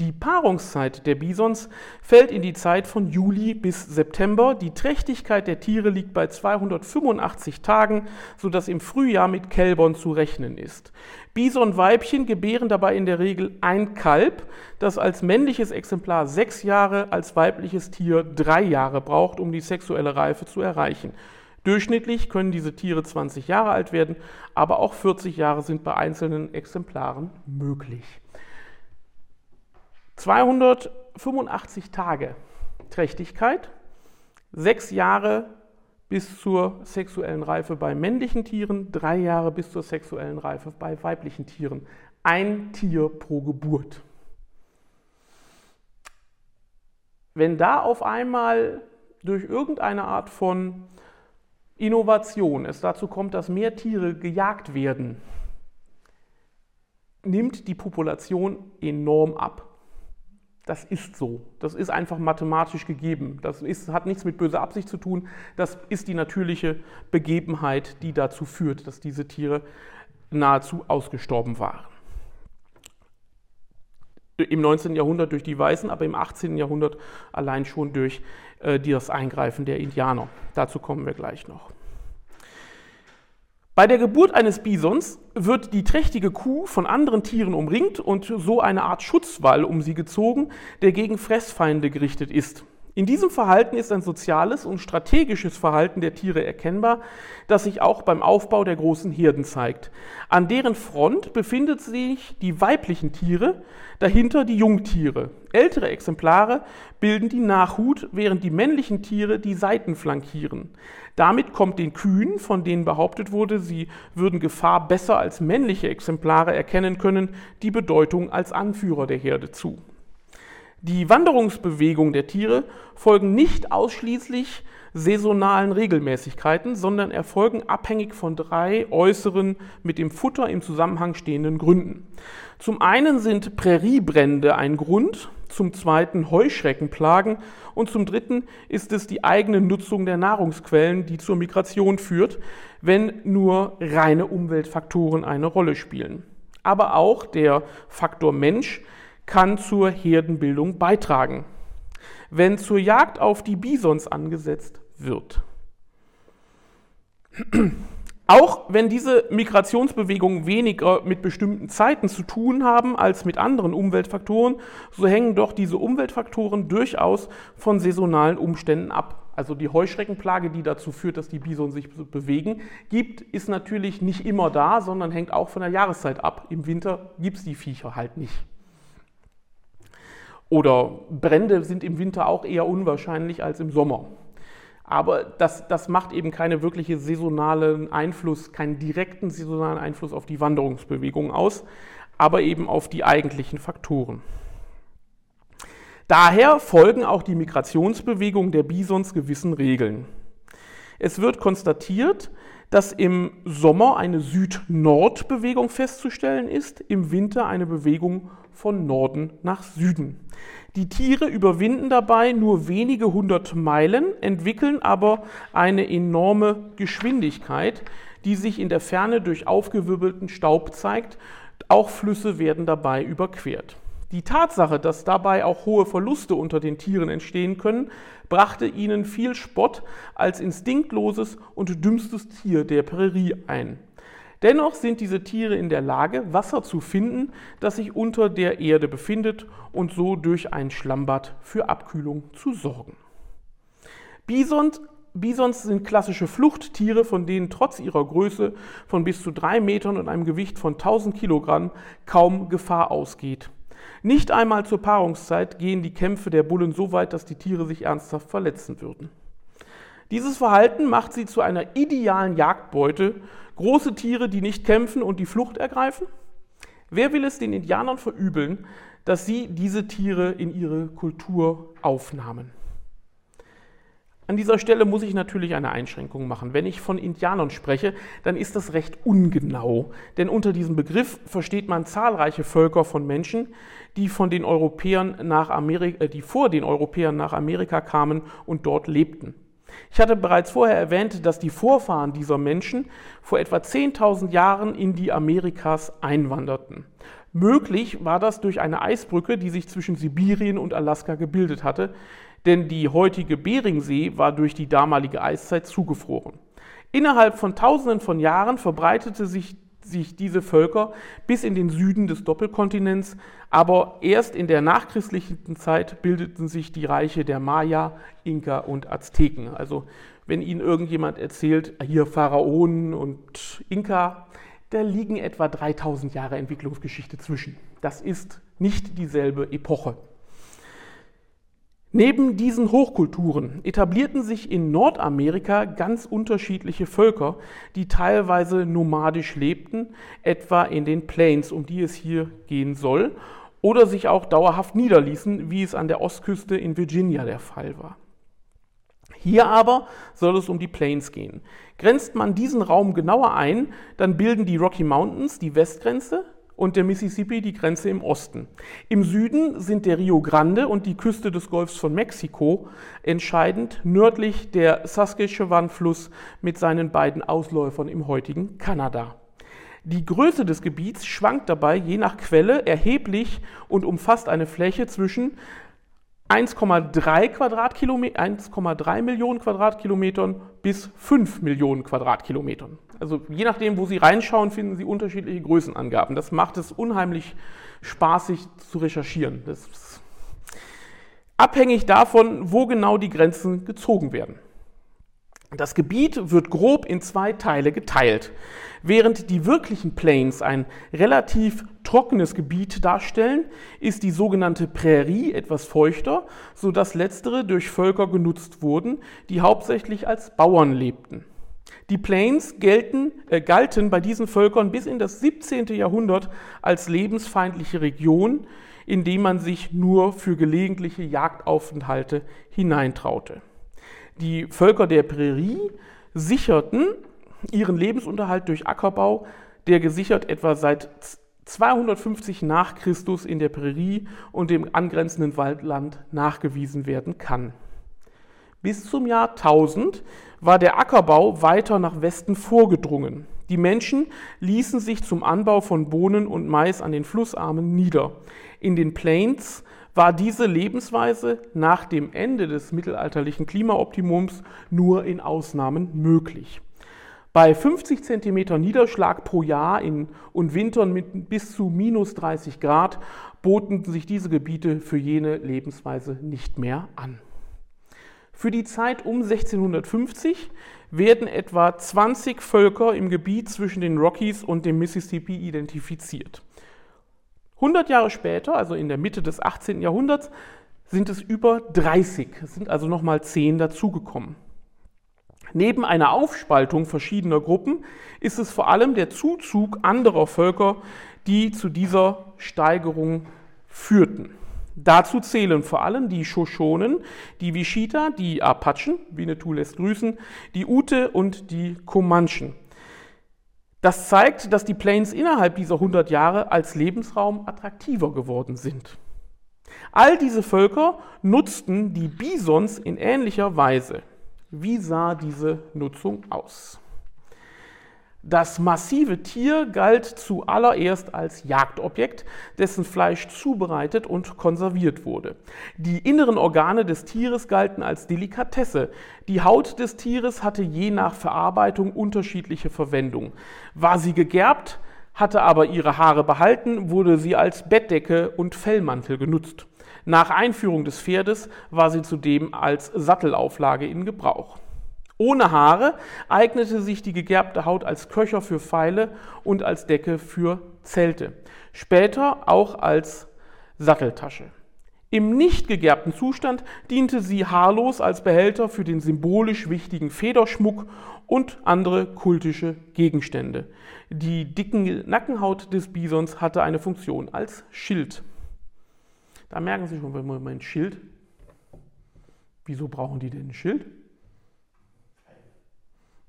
A: Die Paarungszeit der Bisons fällt in die Zeit von Juli bis September. Die Trächtigkeit der Tiere liegt bei 285 Tagen, sodass im Frühjahr mit Kälbern zu rechnen ist. Bisonweibchen gebären dabei in der Regel ein Kalb, das als männliches Exemplar sechs Jahre, als weibliches Tier drei Jahre braucht, um die sexuelle Reife zu erreichen. Durchschnittlich können diese Tiere 20 Jahre alt werden, aber auch 40 Jahre sind bei einzelnen Exemplaren möglich. 285 Tage Trächtigkeit, sechs Jahre bis zur sexuellen Reife bei männlichen Tieren, drei Jahre bis zur sexuellen Reife bei weiblichen Tieren. Ein Tier pro Geburt. Wenn da auf einmal durch irgendeine Art von Innovation es dazu kommt, dass mehr Tiere gejagt werden, nimmt die Population enorm ab. Das ist so. Das ist einfach mathematisch gegeben. Das ist, hat nichts mit böser Absicht zu tun. Das ist die natürliche Begebenheit, die dazu führt, dass diese Tiere nahezu ausgestorben waren. Im 19. Jahrhundert durch die Weißen, aber im 18. Jahrhundert allein schon durch äh, das Eingreifen der Indianer. Dazu kommen wir gleich noch. Bei der Geburt eines Bisons wird die trächtige Kuh von anderen Tieren umringt und so eine Art Schutzwall um sie gezogen, der gegen Fressfeinde gerichtet ist. In diesem Verhalten ist ein soziales und strategisches Verhalten der Tiere erkennbar, das sich auch beim Aufbau der großen Herden zeigt. An deren Front befindet sich die weiblichen Tiere, dahinter die Jungtiere. Ältere Exemplare bilden die Nachhut, während die männlichen Tiere die Seiten flankieren. Damit kommt den Kühen, von denen behauptet wurde, sie würden Gefahr besser als männliche Exemplare erkennen können, die Bedeutung als Anführer der Herde zu. Die Wanderungsbewegungen der Tiere folgen nicht ausschließlich saisonalen Regelmäßigkeiten, sondern erfolgen abhängig von drei äußeren mit dem Futter im Zusammenhang stehenden Gründen. Zum einen sind Präriebrände ein Grund, zum zweiten Heuschreckenplagen und zum dritten ist es die eigene Nutzung der Nahrungsquellen, die zur Migration führt, wenn nur reine Umweltfaktoren eine Rolle spielen. Aber auch der Faktor Mensch kann zur Herdenbildung beitragen, wenn zur Jagd auf die Bisons angesetzt wird. *clears throat* Auch wenn diese Migrationsbewegungen weniger mit bestimmten Zeiten zu tun haben als mit anderen Umweltfaktoren, so hängen doch diese Umweltfaktoren durchaus von saisonalen Umständen ab. Also die Heuschreckenplage, die dazu führt, dass die Bison sich bewegen, gibt, ist natürlich nicht immer da, sondern hängt auch von der Jahreszeit ab. Im Winter gibt es die Viecher halt nicht. Oder Brände sind im Winter auch eher unwahrscheinlich als im Sommer. Aber das, das macht eben keine wirkliche saisonalen Einfluss, keinen direkten saisonalen Einfluss auf die Wanderungsbewegung aus, aber eben auf die eigentlichen Faktoren. Daher folgen auch die Migrationsbewegungen der Bisons gewissen Regeln. Es wird konstatiert, dass im Sommer eine Süd-Nord-Bewegung festzustellen ist, im Winter eine Bewegung von Norden nach Süden. Die Tiere überwinden dabei nur wenige hundert Meilen, entwickeln aber eine enorme Geschwindigkeit, die sich in der Ferne durch aufgewirbelten Staub zeigt. Auch Flüsse werden dabei überquert. Die Tatsache, dass dabei auch hohe Verluste unter den Tieren entstehen können, brachte ihnen viel Spott als instinktloses und dümmstes Tier der Prärie ein. Dennoch sind diese Tiere in der Lage, Wasser zu finden, das sich unter der Erde befindet und so durch ein Schlammbad für Abkühlung zu sorgen. Bisons, Bisons sind klassische Fluchttiere, von denen trotz ihrer Größe von bis zu drei Metern und einem Gewicht von 1000 Kilogramm kaum Gefahr ausgeht. Nicht einmal zur Paarungszeit gehen die Kämpfe der Bullen so weit, dass die Tiere sich ernsthaft verletzen würden. Dieses Verhalten macht sie zu einer idealen Jagdbeute Große Tiere, die nicht kämpfen und die Flucht ergreifen? Wer will es den Indianern verübeln, dass sie diese Tiere in ihre Kultur aufnahmen? An dieser Stelle muss ich natürlich eine Einschränkung machen. Wenn ich von Indianern spreche, dann ist das recht ungenau, denn unter diesem Begriff versteht man zahlreiche Völker von Menschen, die von den Europäern nach Amerika, äh, die vor den Europäern nach Amerika kamen und dort lebten. Ich hatte bereits vorher erwähnt, dass die Vorfahren dieser Menschen vor etwa 10.000 Jahren in die Amerikas einwanderten. Möglich war das durch eine Eisbrücke, die sich zwischen Sibirien und Alaska gebildet hatte, denn die heutige Beringsee war durch die damalige Eiszeit zugefroren. Innerhalb von Tausenden von Jahren verbreitete sich, sich diese Völker bis in den Süden des Doppelkontinents, aber erst in der nachchristlichen Zeit bildeten sich die Reiche der Maya, Inka und Azteken. Also wenn Ihnen irgendjemand erzählt, hier Pharaonen und Inka, da liegen etwa 3000 Jahre Entwicklungsgeschichte zwischen. Das ist nicht dieselbe Epoche. Neben diesen Hochkulturen etablierten sich in Nordamerika ganz unterschiedliche Völker, die teilweise nomadisch lebten, etwa in den Plains, um die es hier gehen soll, oder sich auch dauerhaft niederließen, wie es an der Ostküste in Virginia der Fall war. Hier aber soll es um die Plains gehen. Grenzt man diesen Raum genauer ein, dann bilden die Rocky Mountains die Westgrenze, und der Mississippi die Grenze im Osten. Im Süden sind der Rio Grande und die Küste des Golfs von Mexiko entscheidend, nördlich der Saskatchewan-Fluss mit seinen beiden Ausläufern im heutigen Kanada. Die Größe des Gebiets schwankt dabei je nach Quelle erheblich und umfasst eine Fläche zwischen 1,3 Quadratkilometer, 1,3 Millionen Quadratkilometern bis 5 Millionen Quadratkilometern. Also je nachdem, wo Sie reinschauen, finden Sie unterschiedliche Größenangaben. Das macht es unheimlich spaßig zu recherchieren. Das ist abhängig davon, wo genau die Grenzen gezogen werden. Das Gebiet wird grob in zwei Teile geteilt. Während die wirklichen Plains ein relativ trockenes Gebiet darstellen, ist die sogenannte Prärie etwas feuchter, sodass letztere durch Völker genutzt wurden, die hauptsächlich als Bauern lebten. Die Plains gelten, äh, galten bei diesen Völkern bis in das 17. Jahrhundert als lebensfeindliche Region, in die man sich nur für gelegentliche Jagdaufenthalte hineintraute. Die Völker der Prärie sicherten ihren Lebensunterhalt durch Ackerbau, der gesichert etwa seit 250 nach Christus in der Prärie und dem angrenzenden Waldland nachgewiesen werden kann. Bis zum Jahr 1000 war der Ackerbau weiter nach Westen vorgedrungen. Die Menschen ließen sich zum Anbau von Bohnen und Mais an den Flussarmen nieder. In den Plains war diese Lebensweise nach dem Ende des mittelalterlichen Klimaoptimums nur in Ausnahmen möglich. Bei 50 cm Niederschlag pro Jahr in, und Wintern mit bis zu minus 30 Grad boten sich diese Gebiete für jene Lebensweise nicht mehr an. Für die Zeit um 1650 werden etwa 20 Völker im Gebiet zwischen den Rockies und dem Mississippi identifiziert. 100 Jahre später, also in der Mitte des 18. Jahrhunderts, sind es über 30, es sind also nochmal 10 dazugekommen. Neben einer Aufspaltung verschiedener Gruppen ist es vor allem der Zuzug anderer Völker, die zu dieser Steigerung führten. Dazu zählen vor allem die Shoshonen, die Wichita, die Apachen, Winnetou lässt grüßen, die Ute und die Comanchen. Das zeigt, dass die Plains innerhalb dieser 100 Jahre als Lebensraum attraktiver geworden sind. All diese Völker nutzten die Bisons in ähnlicher Weise. Wie sah diese Nutzung aus? Das massive Tier galt zuallererst als Jagdobjekt, dessen Fleisch zubereitet und konserviert wurde. Die inneren Organe des Tieres galten als Delikatesse. Die Haut des Tieres hatte je nach Verarbeitung unterschiedliche Verwendung. War sie gegerbt, hatte aber ihre Haare behalten, wurde sie als Bettdecke und Fellmantel genutzt. Nach Einführung des Pferdes war sie zudem als Sattelauflage in Gebrauch. Ohne Haare eignete sich die gegerbte Haut als Köcher für Pfeile und als Decke für Zelte, später auch als Satteltasche. Im nicht gegerbten Zustand diente sie haarlos als Behälter für den symbolisch wichtigen Federschmuck und andere kultische Gegenstände. Die dicken Nackenhaut des Bisons hatte eine Funktion als Schild. Da merken Sie schon, Moment, Schild. Wieso brauchen die denn ein Schild?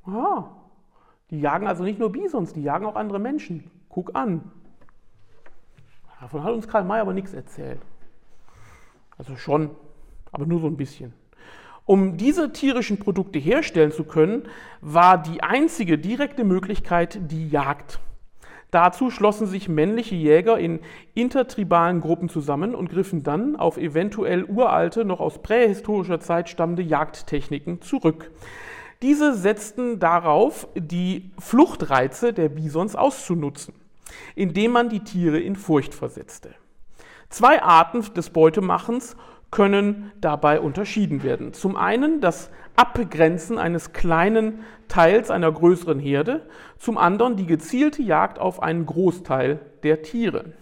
A: Ah, die jagen also nicht nur Bisons, die jagen auch andere Menschen. Guck an. Davon hat uns Karl May aber nichts erzählt. Also schon, aber nur so ein bisschen. Um diese tierischen Produkte herstellen zu können, war die einzige direkte Möglichkeit die Jagd. Dazu schlossen sich männliche Jäger in intertribalen Gruppen zusammen und griffen dann auf eventuell uralte, noch aus prähistorischer Zeit stammende Jagdtechniken zurück. Diese setzten darauf, die Fluchtreize der Bisons auszunutzen, indem man die Tiere in Furcht versetzte. Zwei Arten des Beutemachens können dabei unterschieden werden. Zum einen das Abgrenzen eines kleinen Teils einer größeren Herde, zum anderen die gezielte Jagd auf einen Großteil der Tiere.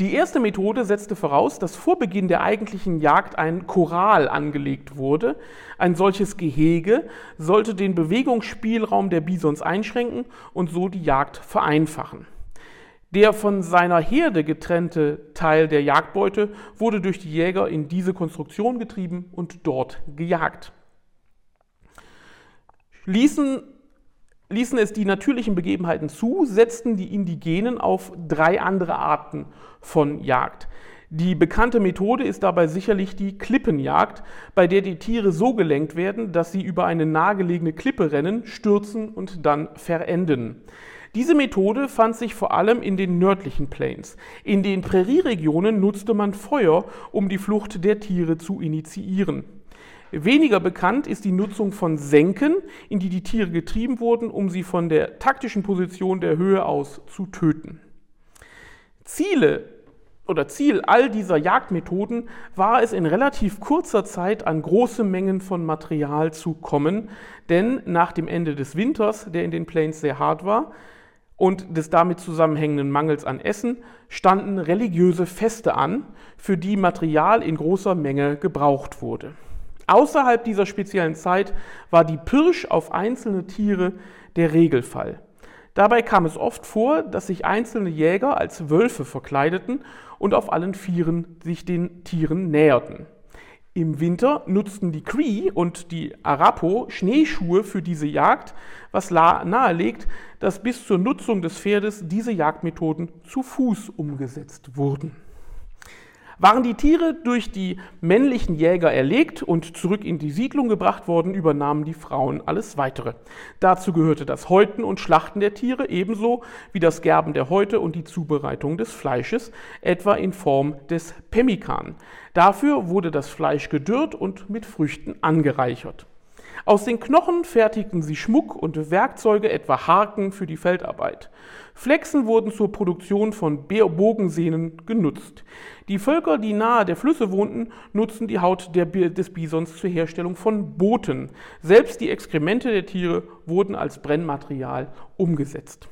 A: Die erste Methode setzte voraus, dass vor Beginn der eigentlichen Jagd ein Choral angelegt wurde. Ein solches Gehege sollte den Bewegungsspielraum der Bisons einschränken und so die Jagd vereinfachen. Der von seiner Herde getrennte Teil der Jagdbeute wurde durch die Jäger in diese Konstruktion getrieben und dort gejagt. Ließen, ließen es die natürlichen Begebenheiten zu, setzten die Indigenen auf drei andere Arten von Jagd. Die bekannte Methode ist dabei sicherlich die Klippenjagd, bei der die Tiere so gelenkt werden, dass sie über eine nahegelegene Klippe rennen, stürzen und dann verenden. Diese Methode fand sich vor allem in den nördlichen Plains. In den Prärieregionen nutzte man Feuer, um die Flucht der Tiere zu initiieren. Weniger bekannt ist die Nutzung von Senken, in die die Tiere getrieben wurden, um sie von der taktischen Position der Höhe aus zu töten. Ziele oder Ziel all dieser Jagdmethoden war es in relativ kurzer Zeit an große Mengen von Material zu kommen, denn nach dem Ende des Winters, der in den Plains sehr hart war, und des damit zusammenhängenden Mangels an Essen standen religiöse Feste an, für die Material in großer Menge gebraucht wurde. Außerhalb dieser speziellen Zeit war die Pirsch auf einzelne Tiere der Regelfall. Dabei kam es oft vor, dass sich einzelne Jäger als Wölfe verkleideten und auf allen Vieren sich den Tieren näherten. Im Winter nutzten die Cree und die Arapo Schneeschuhe für diese Jagd, was nahelegt, dass bis zur Nutzung des Pferdes diese Jagdmethoden zu Fuß umgesetzt wurden. Waren die Tiere durch die männlichen Jäger erlegt und zurück in die Siedlung gebracht worden, übernahmen die Frauen alles weitere. Dazu gehörte das Häuten und Schlachten der Tiere ebenso wie das Gerben der Häute und die Zubereitung des Fleisches, etwa in Form des Pemmikan. Dafür wurde das Fleisch gedürrt und mit Früchten angereichert. Aus den Knochen fertigten sie Schmuck und Werkzeuge, etwa Haken für die Feldarbeit. Flechsen wurden zur Produktion von Bogensehnen genutzt. Die Völker, die nahe der Flüsse wohnten, nutzten die Haut der, des Bisons zur Herstellung von Booten. Selbst die Exkremente der Tiere wurden als Brennmaterial umgesetzt.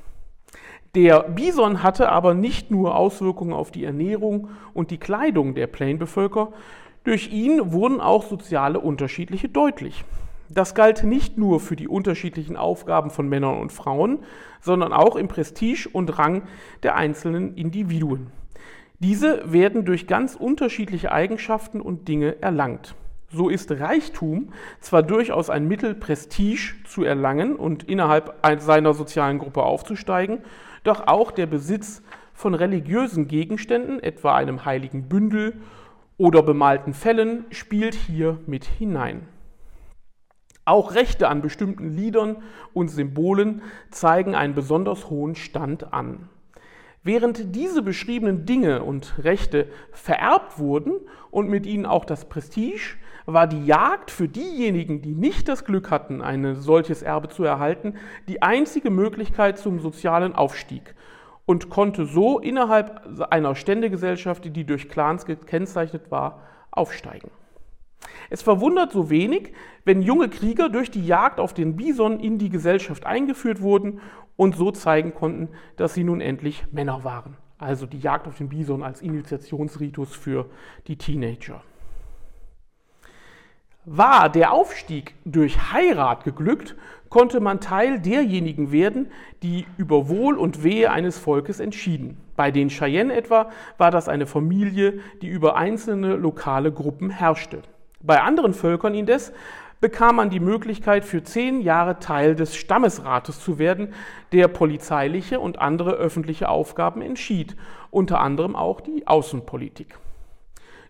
A: Der Bison hatte aber nicht nur Auswirkungen auf die Ernährung und die Kleidung der Plainbevölker, durch ihn wurden auch soziale Unterschiedliche deutlich. Das galt nicht nur für die unterschiedlichen Aufgaben von Männern und Frauen, sondern auch im Prestige und Rang der einzelnen Individuen. Diese werden durch ganz unterschiedliche Eigenschaften und Dinge erlangt. So ist Reichtum zwar durchaus ein Mittel, Prestige zu erlangen und innerhalb seiner sozialen Gruppe aufzusteigen, doch auch der Besitz von religiösen Gegenständen, etwa einem heiligen Bündel oder bemalten Fellen, spielt hier mit hinein. Auch Rechte an bestimmten Liedern und Symbolen zeigen einen besonders hohen Stand an. Während diese beschriebenen Dinge und Rechte vererbt wurden und mit ihnen auch das Prestige, war die Jagd für diejenigen, die nicht das Glück hatten, ein solches Erbe zu erhalten, die einzige Möglichkeit zum sozialen Aufstieg und konnte so innerhalb einer Ständegesellschaft, die durch Clans gekennzeichnet war, aufsteigen. Es verwundert so wenig, wenn junge Krieger durch die Jagd auf den Bison in die Gesellschaft eingeführt wurden und so zeigen konnten, dass sie nun endlich Männer waren. Also die Jagd auf den Bison als Initiationsritus für die Teenager. War der Aufstieg durch Heirat geglückt, konnte man Teil derjenigen werden, die über Wohl und Wehe eines Volkes entschieden. Bei den Cheyenne etwa war das eine Familie, die über einzelne lokale Gruppen herrschte. Bei anderen Völkern indes bekam man die Möglichkeit, für zehn Jahre Teil des Stammesrates zu werden, der polizeiliche und andere öffentliche Aufgaben entschied, unter anderem auch die Außenpolitik.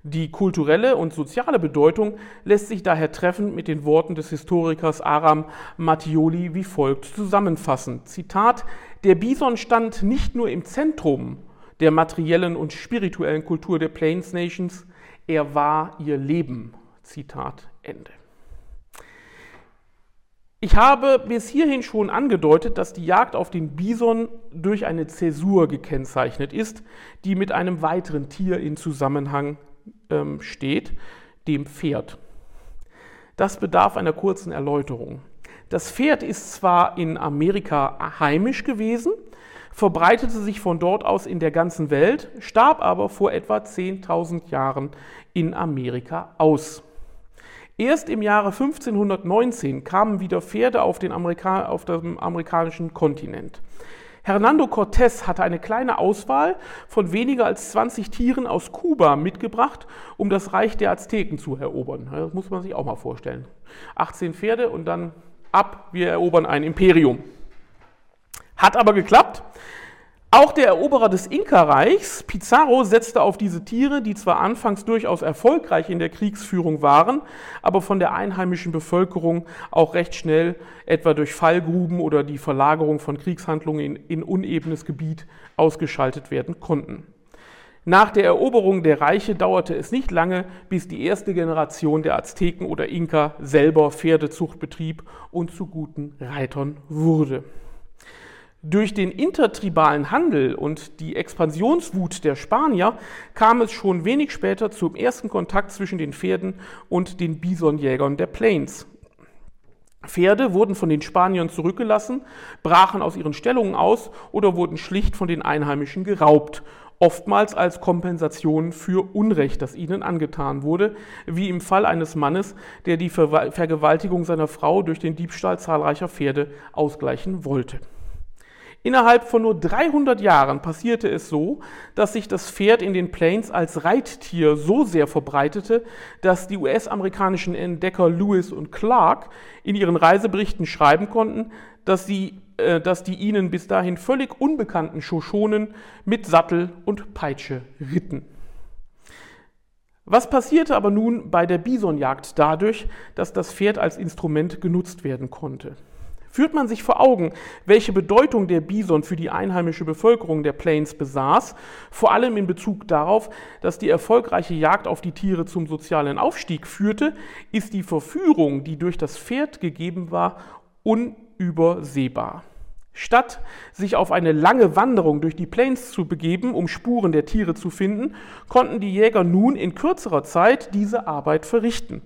A: Die kulturelle und soziale Bedeutung lässt sich daher treffend mit den Worten des Historikers Aram Mattioli wie folgt zusammenfassen. Zitat, Der Bison stand nicht nur im Zentrum der materiellen und spirituellen Kultur der Plains Nations, er war ihr Leben. Zitat Ende. Ich habe bis hierhin schon angedeutet, dass die Jagd auf den Bison durch eine Zäsur gekennzeichnet ist, die mit einem weiteren Tier in Zusammenhang ähm, steht, dem Pferd. Das bedarf einer kurzen Erläuterung. Das Pferd ist zwar in Amerika heimisch gewesen, verbreitete sich von dort aus in der ganzen Welt, starb aber vor etwa 10.000 Jahren in Amerika aus. Erst im Jahre 1519 kamen wieder Pferde auf, den Amerika auf dem amerikanischen Kontinent. Hernando Cortés hatte eine kleine Auswahl von weniger als 20 Tieren aus Kuba mitgebracht, um das Reich der Azteken zu erobern. Das muss man sich auch mal vorstellen. 18 Pferde und dann ab, wir erobern ein Imperium. Hat aber geklappt. Auch der Eroberer des Inka-Reichs, Pizarro, setzte auf diese Tiere, die zwar anfangs durchaus erfolgreich in der Kriegsführung waren, aber von der einheimischen Bevölkerung auch recht schnell, etwa durch Fallgruben oder die Verlagerung von Kriegshandlungen in, in unebenes Gebiet, ausgeschaltet werden konnten. Nach der Eroberung der Reiche dauerte es nicht lange, bis die erste Generation der Azteken oder Inka selber Pferdezucht betrieb und zu guten Reitern wurde. Durch den intertribalen Handel und die Expansionswut der Spanier kam es schon wenig später zum ersten Kontakt zwischen den Pferden und den Bisonjägern der Plains. Pferde wurden von den Spaniern zurückgelassen, brachen aus ihren Stellungen aus oder wurden schlicht von den Einheimischen geraubt, oftmals als Kompensation für Unrecht, das ihnen angetan wurde, wie im Fall eines Mannes, der die Vergewaltigung seiner Frau durch den Diebstahl zahlreicher Pferde ausgleichen wollte. Innerhalb von nur 300 Jahren passierte es so, dass sich das Pferd in den Plains als Reittier so sehr verbreitete, dass die US-amerikanischen Entdecker Lewis und Clark in ihren Reiseberichten schreiben konnten, dass, sie, äh, dass die ihnen bis dahin völlig unbekannten Shoshonen mit Sattel und Peitsche ritten. Was passierte aber nun bei der Bisonjagd dadurch, dass das Pferd als Instrument genutzt werden konnte? Führt man sich vor Augen, welche Bedeutung der Bison für die einheimische Bevölkerung der Plains besaß, vor allem in Bezug darauf, dass die erfolgreiche Jagd auf die Tiere zum sozialen Aufstieg führte, ist die Verführung, die durch das Pferd gegeben war, unübersehbar. Statt sich auf eine lange Wanderung durch die Plains zu begeben, um Spuren der Tiere zu finden, konnten die Jäger nun in kürzerer Zeit diese Arbeit verrichten.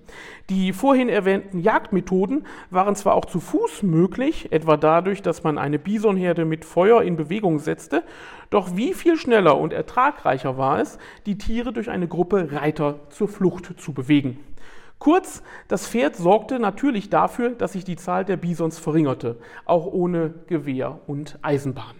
A: Die vorhin erwähnten Jagdmethoden waren zwar auch zu Fuß möglich, etwa dadurch, dass man eine Bisonherde mit Feuer in Bewegung setzte, doch wie viel schneller und ertragreicher war es, die Tiere durch eine Gruppe Reiter zur Flucht zu bewegen. Kurz, das Pferd sorgte natürlich dafür, dass sich die Zahl der Bisons verringerte, auch ohne Gewehr und Eisenbahn.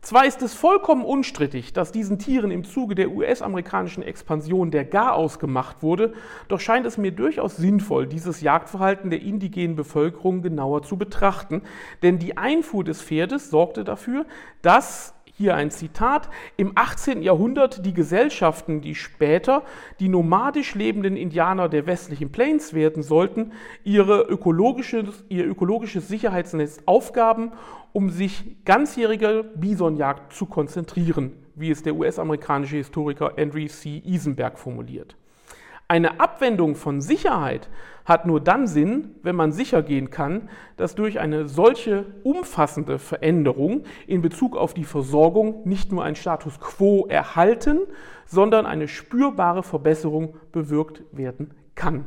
A: Zwar ist es vollkommen unstrittig, dass diesen Tieren im Zuge der US-amerikanischen Expansion der Garaus gemacht wurde, doch scheint es mir durchaus sinnvoll, dieses Jagdverhalten der indigenen Bevölkerung genauer zu betrachten, denn die Einfuhr des Pferdes sorgte dafür, dass hier ein Zitat, im 18. Jahrhundert die Gesellschaften, die später die nomadisch lebenden Indianer der westlichen Plains werden sollten, ihre ökologisches, ihr ökologisches Sicherheitsnetz aufgaben, um sich ganzjährige Bisonjagd zu konzentrieren, wie es der US-amerikanische Historiker Andrew C. Isenberg formuliert. Eine Abwendung von Sicherheit hat nur dann Sinn, wenn man sicher gehen kann, dass durch eine solche umfassende Veränderung in Bezug auf die Versorgung nicht nur ein Status quo erhalten, sondern eine spürbare Verbesserung bewirkt werden kann.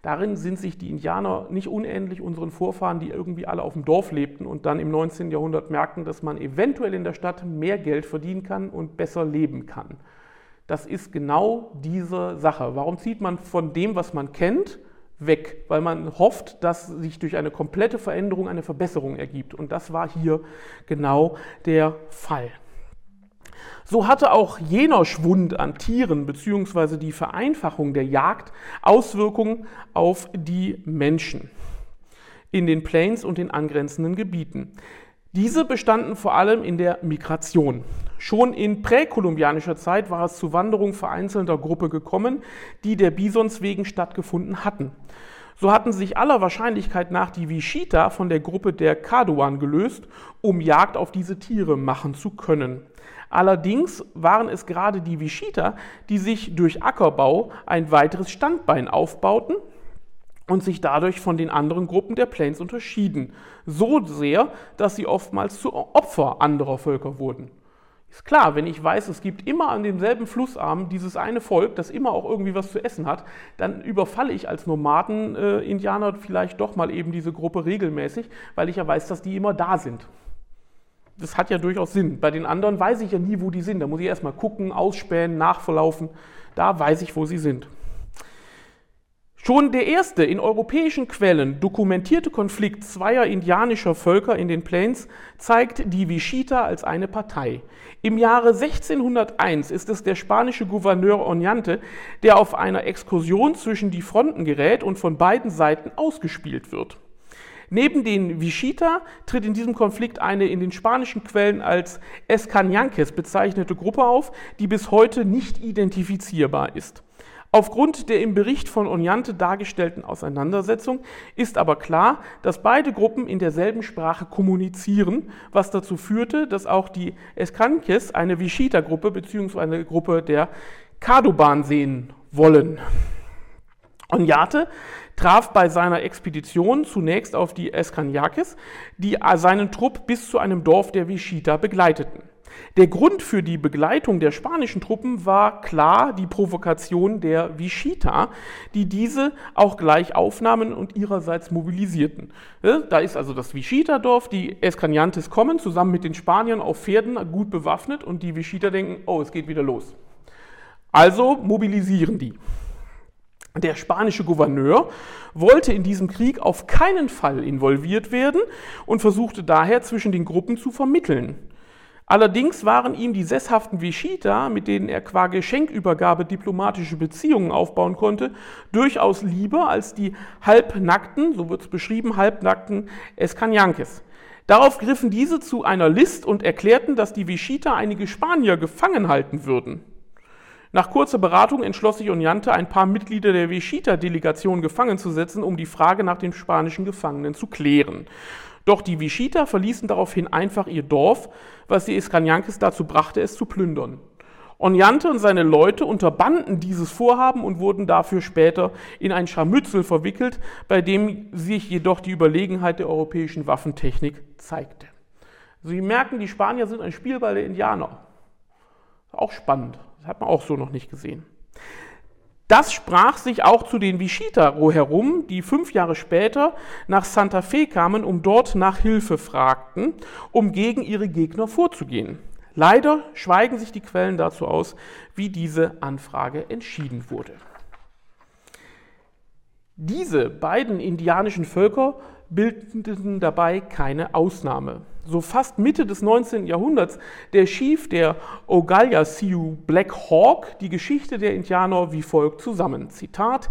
A: Darin sind sich die Indianer nicht unähnlich unseren Vorfahren, die irgendwie alle auf dem Dorf lebten und dann im 19. Jahrhundert merkten, dass man eventuell in der Stadt mehr Geld verdienen kann und besser leben kann das ist genau diese Sache. Warum zieht man von dem, was man kennt, weg? Weil man hofft, dass sich durch eine komplette Veränderung eine Verbesserung ergibt. Und das war hier genau der Fall. So hatte auch jener Schwund an Tieren bzw. die Vereinfachung der Jagd Auswirkungen auf die Menschen in den Plains und den angrenzenden Gebieten. Diese bestanden vor allem in der Migration. Schon in präkolumbianischer Zeit war es zu Wanderungen vereinzelter Gruppe gekommen, die der Bisons wegen stattgefunden hatten. So hatten sich aller Wahrscheinlichkeit nach die Wishita von der Gruppe der Kaduan gelöst, um Jagd auf diese Tiere machen zu können. Allerdings waren es gerade die Wishita, die sich durch Ackerbau ein weiteres Standbein aufbauten und sich dadurch von den anderen Gruppen der Plains unterschieden. So sehr, dass sie oftmals zu Opfer anderer Völker wurden. Ist klar, wenn ich weiß, es gibt immer an demselben Flussarm dieses eine Volk, das immer auch irgendwie was zu essen hat, dann überfalle ich als Nomaden-Indianer vielleicht doch mal eben diese Gruppe regelmäßig, weil ich ja weiß, dass die immer da sind. Das hat ja durchaus Sinn. Bei den anderen weiß ich ja nie, wo die sind. Da muss ich erstmal gucken, ausspähen, nachverlaufen. Da weiß ich, wo sie sind. Schon der erste in europäischen Quellen dokumentierte Konflikt zweier indianischer Völker in den Plains zeigt die Wichita als eine Partei. Im Jahre 1601 ist es der spanische Gouverneur Oñate, der auf einer Exkursion zwischen die Fronten gerät und von beiden Seiten ausgespielt wird. Neben den Wichita tritt in diesem Konflikt eine in den spanischen Quellen als Escañanques bezeichnete Gruppe auf, die bis heute nicht identifizierbar ist. Aufgrund der im Bericht von Oñante dargestellten Auseinandersetzung ist aber klar, dass beide Gruppen in derselben Sprache kommunizieren, was dazu führte, dass auch die Escanques eine Wichita-Gruppe bzw. eine Gruppe der Kadoban sehen wollen. Oñate traf bei seiner Expedition zunächst auf die Escanyakes, die seinen Trupp bis zu einem Dorf der Wichita begleiteten. Der Grund für die Begleitung der spanischen Truppen war klar die Provokation der Wichita, die diese auch gleich aufnahmen und ihrerseits mobilisierten. Da ist also das Wichita-Dorf, die Escaniantes kommen zusammen mit den Spaniern auf Pferden gut bewaffnet und die Wichita denken, oh, es geht wieder los. Also mobilisieren die. Der spanische Gouverneur wollte in diesem Krieg auf keinen Fall involviert werden und versuchte daher zwischen den Gruppen zu vermitteln. Allerdings waren ihm die sesshaften Wichita, mit denen er qua Geschenkübergabe diplomatische Beziehungen aufbauen konnte, durchaus lieber als die halbnackten, so wird es beschrieben, halbnackten Escanyankes. Darauf griffen diese zu einer List und erklärten, dass die Wichita einige Spanier gefangen halten würden. Nach kurzer Beratung entschloss sich Oñante, ein paar Mitglieder der Wichita-Delegation gefangen zu setzen, um die Frage nach den spanischen Gefangenen zu klären. Doch die Wichita verließen daraufhin einfach ihr Dorf, was die Iskanyankes dazu brachte, es zu plündern. Onyante und seine Leute unterbanden dieses Vorhaben und wurden dafür später in ein Scharmützel verwickelt, bei dem sich jedoch die Überlegenheit der europäischen Waffentechnik zeigte. Sie merken, die Spanier sind ein Spielball der Indianer. Auch spannend, das hat man auch so noch nicht gesehen. Das sprach sich auch zu den Wichita herum, die fünf Jahre später nach Santa Fe kamen, um dort nach Hilfe fragten, um gegen ihre Gegner vorzugehen. Leider schweigen sich die Quellen dazu aus, wie diese Anfrage entschieden wurde. Diese beiden indianischen Völker bildeten dabei keine Ausnahme so fast Mitte des 19. Jahrhunderts der Chief der Ogalya Sioux Black Hawk die Geschichte der Indianer wie folgt zusammen. Zitat: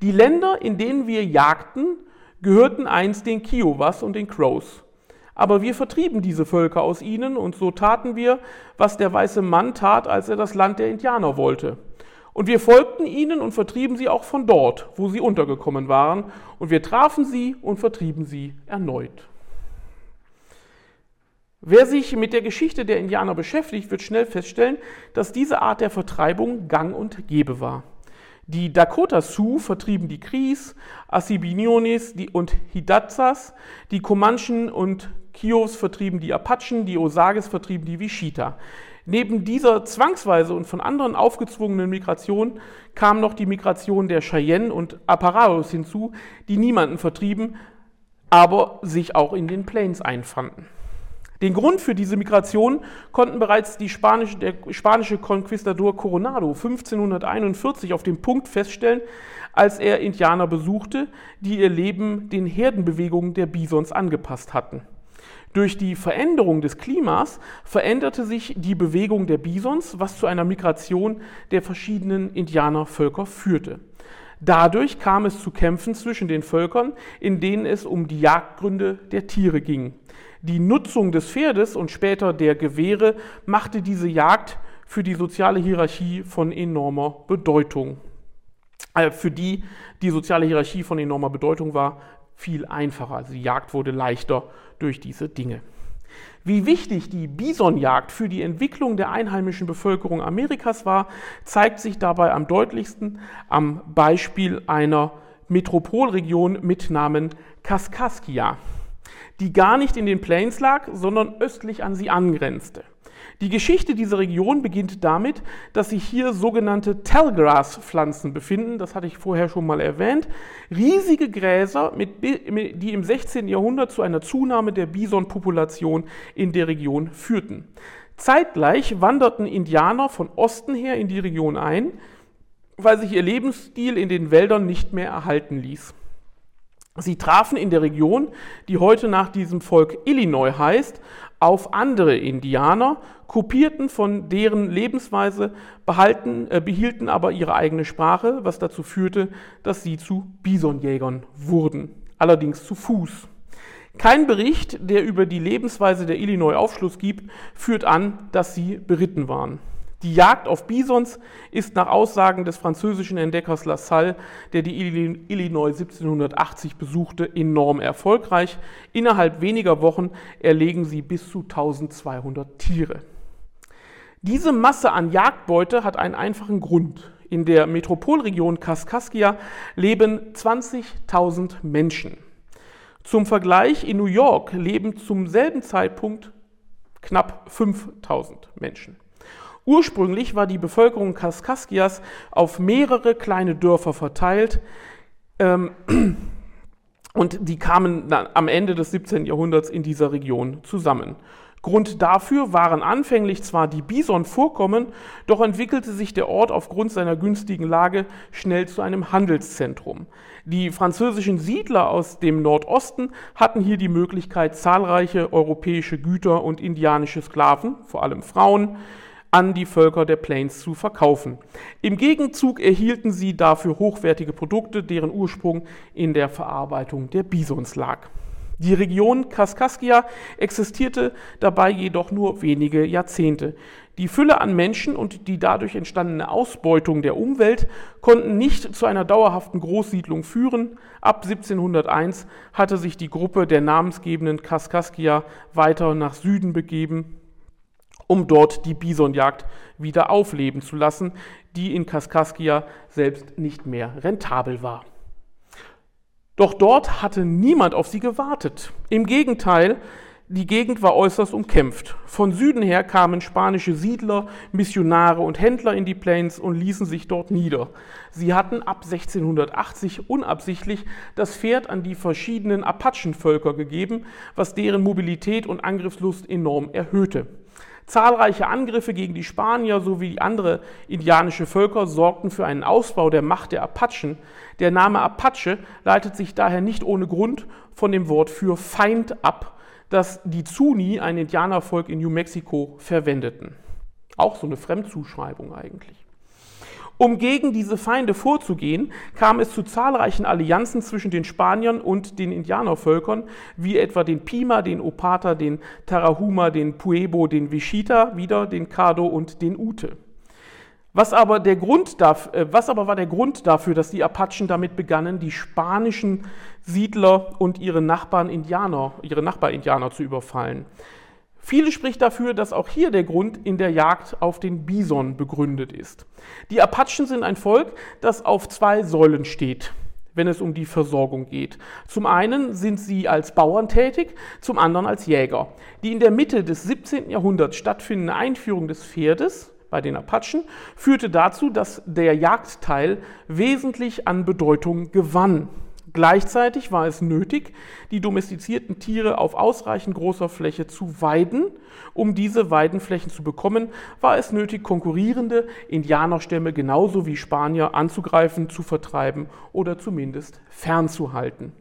A: Die Länder, in denen wir jagten, gehörten einst den Kiowas und den Crows. Aber wir vertrieben diese Völker aus ihnen und so taten wir, was der weiße Mann tat, als er das Land der Indianer wollte. Und wir folgten ihnen und vertrieben sie auch von dort, wo sie untergekommen waren, und wir trafen sie und vertrieben sie erneut. Wer sich mit der Geschichte der Indianer beschäftigt, wird schnell feststellen, dass diese Art der Vertreibung gang und gäbe war. Die Dakota Sioux vertrieben die Crees, Assibiniones und Hidatsas, die Comanchen und Kiows vertrieben die Apachen, die Osages vertrieben die Wichita. Neben dieser zwangsweise und von anderen aufgezwungenen Migration kam noch die Migration der Cheyenne und Aparaos hinzu, die niemanden vertrieben, aber sich auch in den Plains einfanden. Den Grund für diese Migration konnten bereits spanische, der spanische Konquistador Coronado 1541 auf dem Punkt feststellen, als er Indianer besuchte, die ihr Leben den Herdenbewegungen der Bisons angepasst hatten. Durch die Veränderung des Klimas veränderte sich die Bewegung der Bisons, was zu einer Migration der verschiedenen Indianervölker führte. Dadurch kam es zu Kämpfen zwischen den Völkern, in denen es um die Jagdgründe der Tiere ging. Die Nutzung des Pferdes und später der Gewehre machte diese Jagd für die soziale Hierarchie von enormer Bedeutung. äh, für die die soziale Hierarchie von enormer Bedeutung war, viel einfacher. Also die Jagd wurde leichter durch diese Dinge. Wie wichtig die Bisonjagd für die Entwicklung der einheimischen Bevölkerung Amerikas war, zeigt sich dabei am deutlichsten am Beispiel einer Metropolregion mit Namen Kaskaskia, die gar nicht in den Plains lag, sondern östlich an sie angrenzte. Die Geschichte dieser Region beginnt damit, dass sich hier sogenannte Tallgrass-Pflanzen befinden, das hatte ich vorher schon mal erwähnt, riesige Gräser, die im 16. Jahrhundert zu einer Zunahme der Bisonpopulation in der Region führten. Zeitgleich wanderten Indianer von Osten her in die Region ein, weil sich ihr Lebensstil in den Wäldern nicht mehr erhalten ließ. Sie trafen in der Region, die heute nach diesem Volk Illinois heißt, auf andere Indianer, kopierten von deren Lebensweise, behalten, äh, behielten aber ihre eigene Sprache, was dazu führte, dass sie zu Bisonjägern wurden, allerdings zu Fuß. Kein Bericht, der über die Lebensweise der Illinois Aufschluss gibt, führt an, dass sie beritten waren. Die Jagd auf Bisons ist nach Aussagen des französischen Entdeckers La Salle, der die Illinois 1780 besuchte, enorm erfolgreich. Innerhalb weniger Wochen erlegen sie bis zu 1200 Tiere. Diese Masse an Jagdbeute hat einen einfachen Grund. In der Metropolregion Kaskaskia leben 20.000 Menschen. Zum Vergleich, in New York leben zum selben Zeitpunkt knapp 5.000 Menschen. Ursprünglich war die Bevölkerung Kaskaskias auf mehrere kleine Dörfer verteilt ähm, *clears throat* und die kamen am Ende des 17. Jahrhunderts in dieser Region zusammen. Grund dafür waren anfänglich zwar die Bison-Vorkommen, doch entwickelte sich der Ort aufgrund seiner günstigen Lage schnell zu einem Handelszentrum. Die französischen Siedler aus dem Nordosten hatten hier die Möglichkeit, zahlreiche europäische Güter und indianische Sklaven, vor allem Frauen, an die Völker der Plains zu verkaufen. Im Gegenzug erhielten sie dafür hochwertige Produkte, deren Ursprung in der Verarbeitung der Bisons lag. Die Region Kaskaskia existierte dabei jedoch nur wenige Jahrzehnte. Die Fülle an Menschen und die dadurch entstandene Ausbeutung der Umwelt konnten nicht zu einer dauerhaften Großsiedlung führen. Ab 1701 hatte sich die Gruppe der namensgebenden Kaskaskia weiter nach Süden begeben um dort die Bisonjagd wieder aufleben zu lassen, die in Kaskaskia selbst nicht mehr rentabel war. Doch dort hatte niemand auf sie gewartet. Im Gegenteil, die Gegend war äußerst umkämpft. Von Süden her kamen spanische Siedler, Missionare und Händler in die Plains und ließen sich dort nieder. Sie hatten ab 1680 unabsichtlich das Pferd an die verschiedenen Apachenvölker gegeben, was deren Mobilität und Angriffslust enorm erhöhte. Zahlreiche Angriffe gegen die Spanier sowie andere indianische Völker sorgten für einen Ausbau der Macht der Apachen. Der Name Apache leitet sich daher nicht ohne Grund von dem Wort für Feind ab, das die Zuni, ein Indianervolk in New Mexico, verwendeten. Auch so eine Fremdzuschreibung eigentlich. Um gegen diese Feinde vorzugehen, kam es zu zahlreichen Allianzen zwischen den Spaniern und den Indianervölkern, wie etwa den Pima, den Opata, den Tarahuma, den Pueblo, den Wichita, wieder den Kado und den Ute. Was aber, der Grund dafür, äh, was aber war der Grund dafür, dass die Apachen damit begannen, die spanischen Siedler und ihre Nachbarn Indianer, ihre Nachbarindianer zu überfallen? Viele spricht dafür, dass auch hier der Grund in der Jagd auf den Bison begründet ist. Die Apachen sind ein Volk, das auf zwei Säulen steht, wenn es um die Versorgung geht. Zum einen sind sie als Bauern tätig, zum anderen als Jäger. Die in der Mitte des 17. Jahrhunderts stattfindende Einführung des Pferdes bei den Apachen führte dazu, dass der Jagdteil wesentlich an Bedeutung gewann. Gleichzeitig war es nötig, die domestizierten Tiere auf ausreichend großer Fläche zu weiden. Um diese Weidenflächen zu bekommen, war es nötig, konkurrierende Indianerstämme genauso wie Spanier anzugreifen, zu vertreiben oder zumindest fernzuhalten.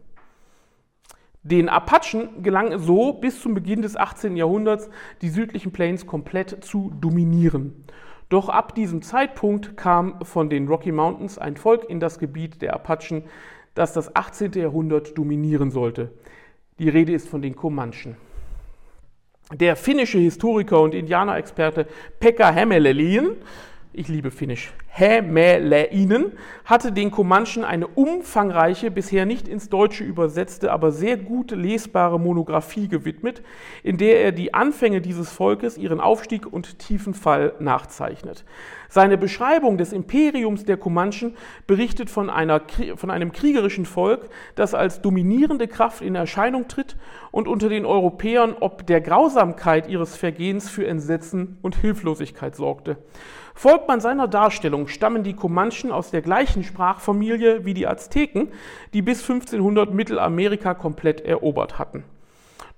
A: Den Apachen gelang es so, bis zum Beginn des 18. Jahrhunderts die südlichen Plains komplett zu dominieren. Doch ab diesem Zeitpunkt kam von den Rocky Mountains ein Volk in das Gebiet der Apachen, das das 18. Jahrhundert dominieren sollte. Die Rede ist von den Comanchen. Der finnische Historiker und Indianerexperte Pekka Hämelelien, ich liebe Finnisch, Hämäläinen hatte den Comanchen eine umfangreiche, bisher nicht ins Deutsche übersetzte, aber sehr gut lesbare Monographie gewidmet, in der er die Anfänge dieses Volkes, ihren Aufstieg und tiefen Fall nachzeichnet. Seine Beschreibung des Imperiums der Comanchen berichtet von, einer, von einem kriegerischen Volk, das als dominierende Kraft in Erscheinung tritt und unter den Europäern ob der Grausamkeit ihres Vergehens für Entsetzen und Hilflosigkeit sorgte. Folgt man seiner Darstellung, stammen die Comanchen aus der gleichen Sprachfamilie wie die Azteken, die bis 1500 Mittelamerika komplett erobert hatten.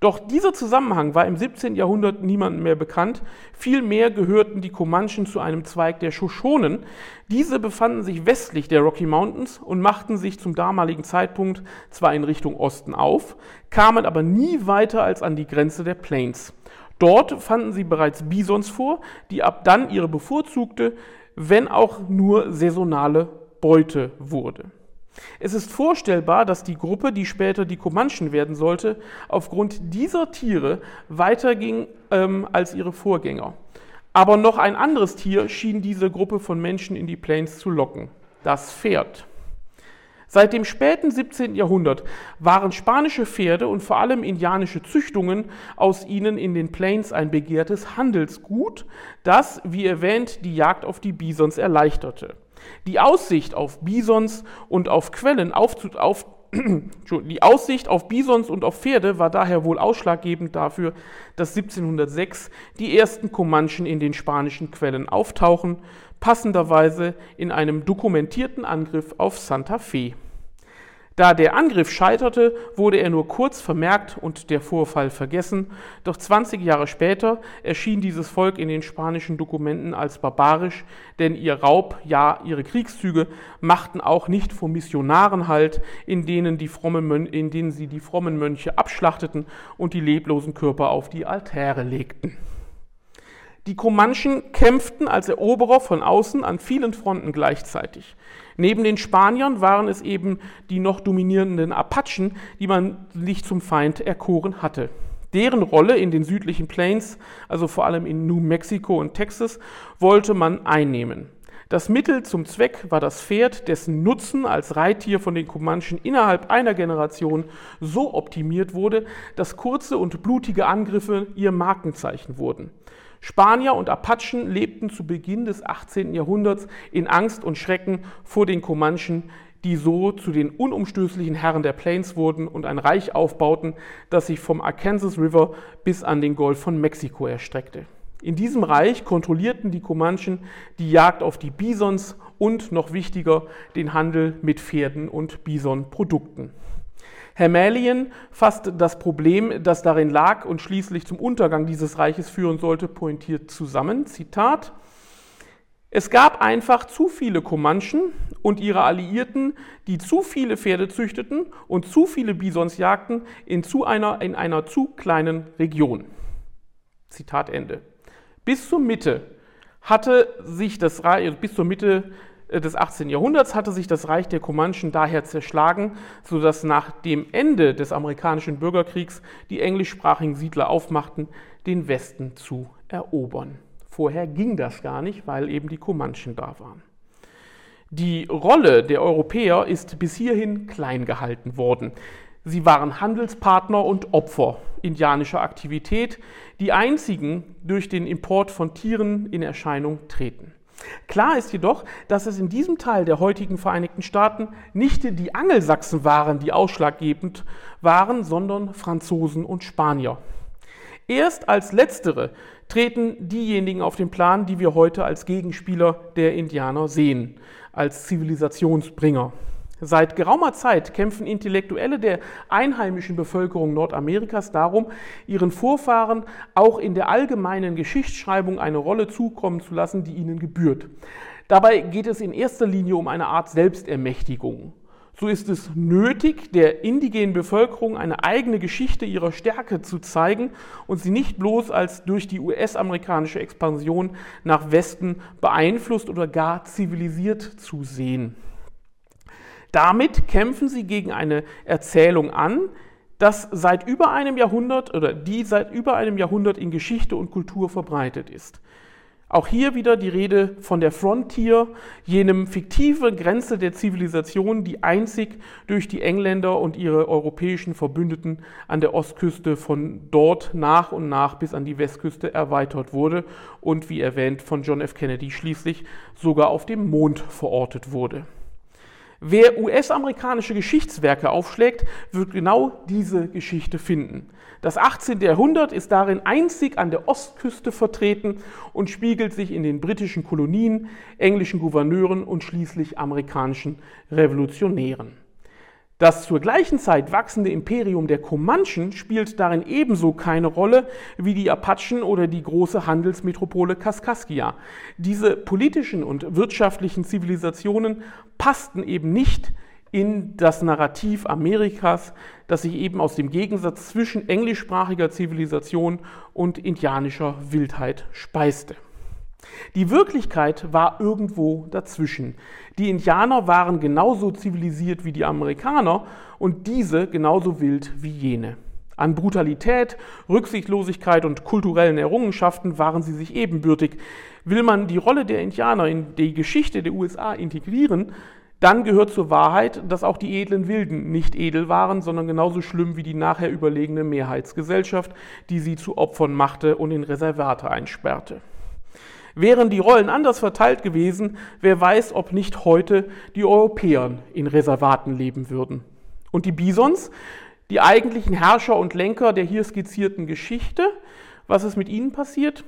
A: Doch dieser Zusammenhang war im 17. Jahrhundert niemandem mehr bekannt. Vielmehr gehörten die Comanchen zu einem Zweig der Shoshonen. Diese befanden sich westlich der Rocky Mountains und machten sich zum damaligen Zeitpunkt zwar in Richtung Osten auf, kamen aber nie weiter als an die Grenze der Plains. Dort fanden sie bereits Bisons vor, die ab dann ihre bevorzugte, wenn auch nur saisonale Beute wurde. Es ist vorstellbar, dass die Gruppe, die später die Comanchen werden sollte, aufgrund dieser Tiere weiterging ähm, als ihre Vorgänger. Aber noch ein anderes Tier schien diese Gruppe von Menschen in die Plains zu locken, das Pferd. Seit dem späten 17. Jahrhundert waren spanische Pferde und vor allem indianische Züchtungen aus ihnen in den Plains ein begehrtes Handelsgut, das, wie erwähnt, die Jagd auf die Bisons erleichterte. Die Aussicht auf Bisons und auf Quellen auf, auf *clears throat* die Aussicht auf Bisons und auf Pferde war daher wohl ausschlaggebend dafür, dass 1706 die ersten Comanchen in den spanischen Quellen auftauchen, passenderweise in einem dokumentierten Angriff auf Santa Fe. Da der Angriff scheiterte, wurde er nur kurz vermerkt und der Vorfall vergessen, doch 20 Jahre später erschien dieses Volk in den spanischen Dokumenten als barbarisch, denn ihr Raub, ja ihre Kriegszüge machten auch nicht vor Missionaren Halt, in denen, die frommen, in denen sie die frommen Mönche abschlachteten und die leblosen Körper auf die Altäre legten. Die Comanchen kämpften als Eroberer von außen an vielen Fronten gleichzeitig. Neben den Spaniern waren es eben die noch dominierenden Apachen, die man nicht zum Feind erkoren hatte. Deren Rolle in den südlichen Plains, also vor allem in New Mexico und Texas, wollte man einnehmen. Das Mittel zum Zweck war das Pferd, dessen Nutzen als Reittier von den Comanchen innerhalb einer Generation so optimiert wurde, dass kurze und blutige Angriffe ihr Markenzeichen wurden. Spanier und Apachen lebten zu Beginn des 18. Jahrhunderts in Angst und Schrecken vor den Comanchen, die so zu den unumstößlichen Herren der Plains wurden und ein Reich aufbauten, das sich vom Arkansas River bis an den Golf von Mexiko erstreckte. In diesem Reich kontrollierten die Comanchen die Jagd auf die Bisons und, noch wichtiger, den Handel mit Pferden und Bisonprodukten. Hermälien fasst das Problem, das darin lag und schließlich zum Untergang dieses Reiches führen sollte, pointiert zusammen. Zitat. Es gab einfach zu viele Comanchen und ihre Alliierten, die zu viele Pferde züchteten und zu viele Bisons jagten in, zu einer, in einer zu kleinen Region. Zitat Ende. Bis zur Mitte hatte sich das Reich, bis zur Mitte des 18. Jahrhunderts hatte sich das Reich der Comanchen daher zerschlagen, sodass nach dem Ende des amerikanischen Bürgerkriegs die englischsprachigen Siedler aufmachten, den Westen zu erobern. Vorher ging das gar nicht, weil eben die Comanchen da waren. Die Rolle der Europäer ist bis hierhin klein gehalten worden. Sie waren Handelspartner und Opfer indianischer Aktivität, die einzigen durch den Import von Tieren in Erscheinung treten. Klar ist jedoch, dass es in diesem Teil der heutigen Vereinigten Staaten nicht die Angelsachsen waren, die ausschlaggebend waren, sondern Franzosen und Spanier. Erst als letztere treten diejenigen auf den Plan, die wir heute als Gegenspieler der Indianer sehen, als Zivilisationsbringer. Seit geraumer Zeit kämpfen Intellektuelle der einheimischen Bevölkerung Nordamerikas darum, ihren Vorfahren auch in der allgemeinen Geschichtsschreibung eine Rolle zukommen zu lassen, die ihnen gebührt. Dabei geht es in erster Linie um eine Art Selbstermächtigung. So ist es nötig, der indigenen Bevölkerung eine eigene Geschichte ihrer Stärke zu zeigen und sie nicht bloß als durch die US-amerikanische Expansion nach Westen beeinflusst oder gar zivilisiert zu sehen. Damit kämpfen sie gegen eine Erzählung an, das seit über einem Jahrhundert oder die seit über einem Jahrhundert in Geschichte und Kultur verbreitet ist. Auch hier wieder die Rede von der Frontier, jenem fiktive Grenze der Zivilisation, die einzig durch die Engländer und ihre europäischen Verbündeten an der Ostküste von dort nach und nach bis an die Westküste erweitert wurde und wie erwähnt von John F. Kennedy schließlich sogar auf dem Mond verortet wurde. Wer US-amerikanische Geschichtswerke aufschlägt, wird genau diese Geschichte finden. Das 18. Jahrhundert ist darin einzig an der Ostküste vertreten und spiegelt sich in den britischen Kolonien, englischen Gouverneuren und schließlich amerikanischen Revolutionären. Das zur gleichen Zeit wachsende Imperium der Comanchen spielt darin ebenso keine Rolle wie die Apachen oder die große Handelsmetropole Kaskaskia. Diese politischen und wirtschaftlichen Zivilisationen passten eben nicht in das Narrativ Amerikas, das sich eben aus dem Gegensatz zwischen englischsprachiger Zivilisation und indianischer Wildheit speiste. Die Wirklichkeit war irgendwo dazwischen. Die Indianer waren genauso zivilisiert wie die Amerikaner und diese genauso wild wie jene. An Brutalität, Rücksichtslosigkeit und kulturellen Errungenschaften waren sie sich ebenbürtig. Will man die Rolle der Indianer in die Geschichte der USA integrieren, dann gehört zur Wahrheit, dass auch die edlen Wilden nicht edel waren, sondern genauso schlimm wie die nachher überlegene Mehrheitsgesellschaft, die sie zu Opfern machte und in Reservate einsperrte. Wären die Rollen anders verteilt gewesen, wer weiß, ob nicht heute die Europäer in Reservaten leben würden. Und die Bisons, die eigentlichen Herrscher und Lenker der hier skizzierten Geschichte, was ist mit ihnen passiert?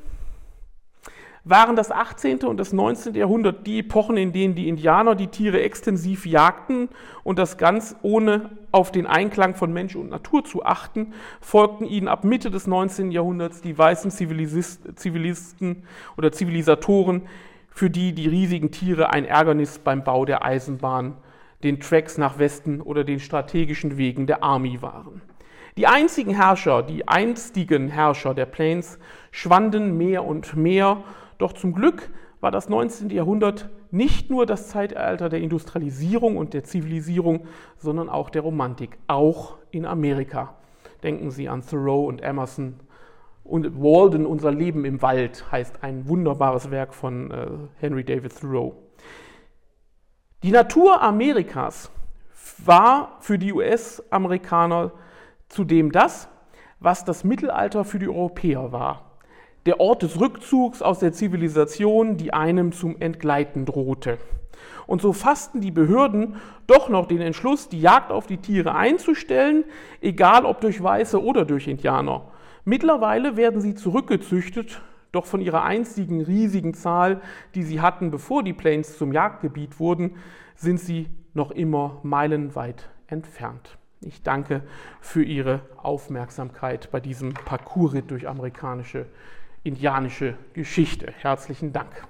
A: Waren das 18. und das 19. Jahrhundert die Epochen, in denen die Indianer die Tiere extensiv jagten und das ganz ohne auf den Einklang von Mensch und Natur zu achten, folgten ihnen ab Mitte des 19. Jahrhunderts die weißen Zivilisten oder Zivilisatoren, für die die riesigen Tiere ein Ärgernis beim Bau der Eisenbahn, den Tracks nach Westen oder den strategischen Wegen der Army waren. Die einzigen Herrscher, die einstigen Herrscher der Plains schwanden mehr und mehr doch zum Glück war das 19. Jahrhundert nicht nur das Zeitalter der Industrialisierung und der Zivilisierung, sondern auch der Romantik, auch in Amerika. Denken Sie an Thoreau und Emerson. Und Walden, Unser Leben im Wald, heißt ein wunderbares Werk von äh, Henry David Thoreau. Die Natur Amerikas war für die US-Amerikaner zudem das, was das Mittelalter für die Europäer war der Ort des Rückzugs aus der Zivilisation, die einem zum Entgleiten drohte. Und so fassten die Behörden doch noch den Entschluss, die Jagd auf die Tiere einzustellen, egal ob durch Weiße oder durch Indianer. Mittlerweile werden sie zurückgezüchtet, doch von ihrer einzigen riesigen Zahl, die sie hatten, bevor die Plains zum Jagdgebiet wurden, sind sie noch immer meilenweit entfernt. Ich danke für Ihre Aufmerksamkeit bei diesem Parcoursritt durch amerikanische indianische Geschichte. Herzlichen Dank.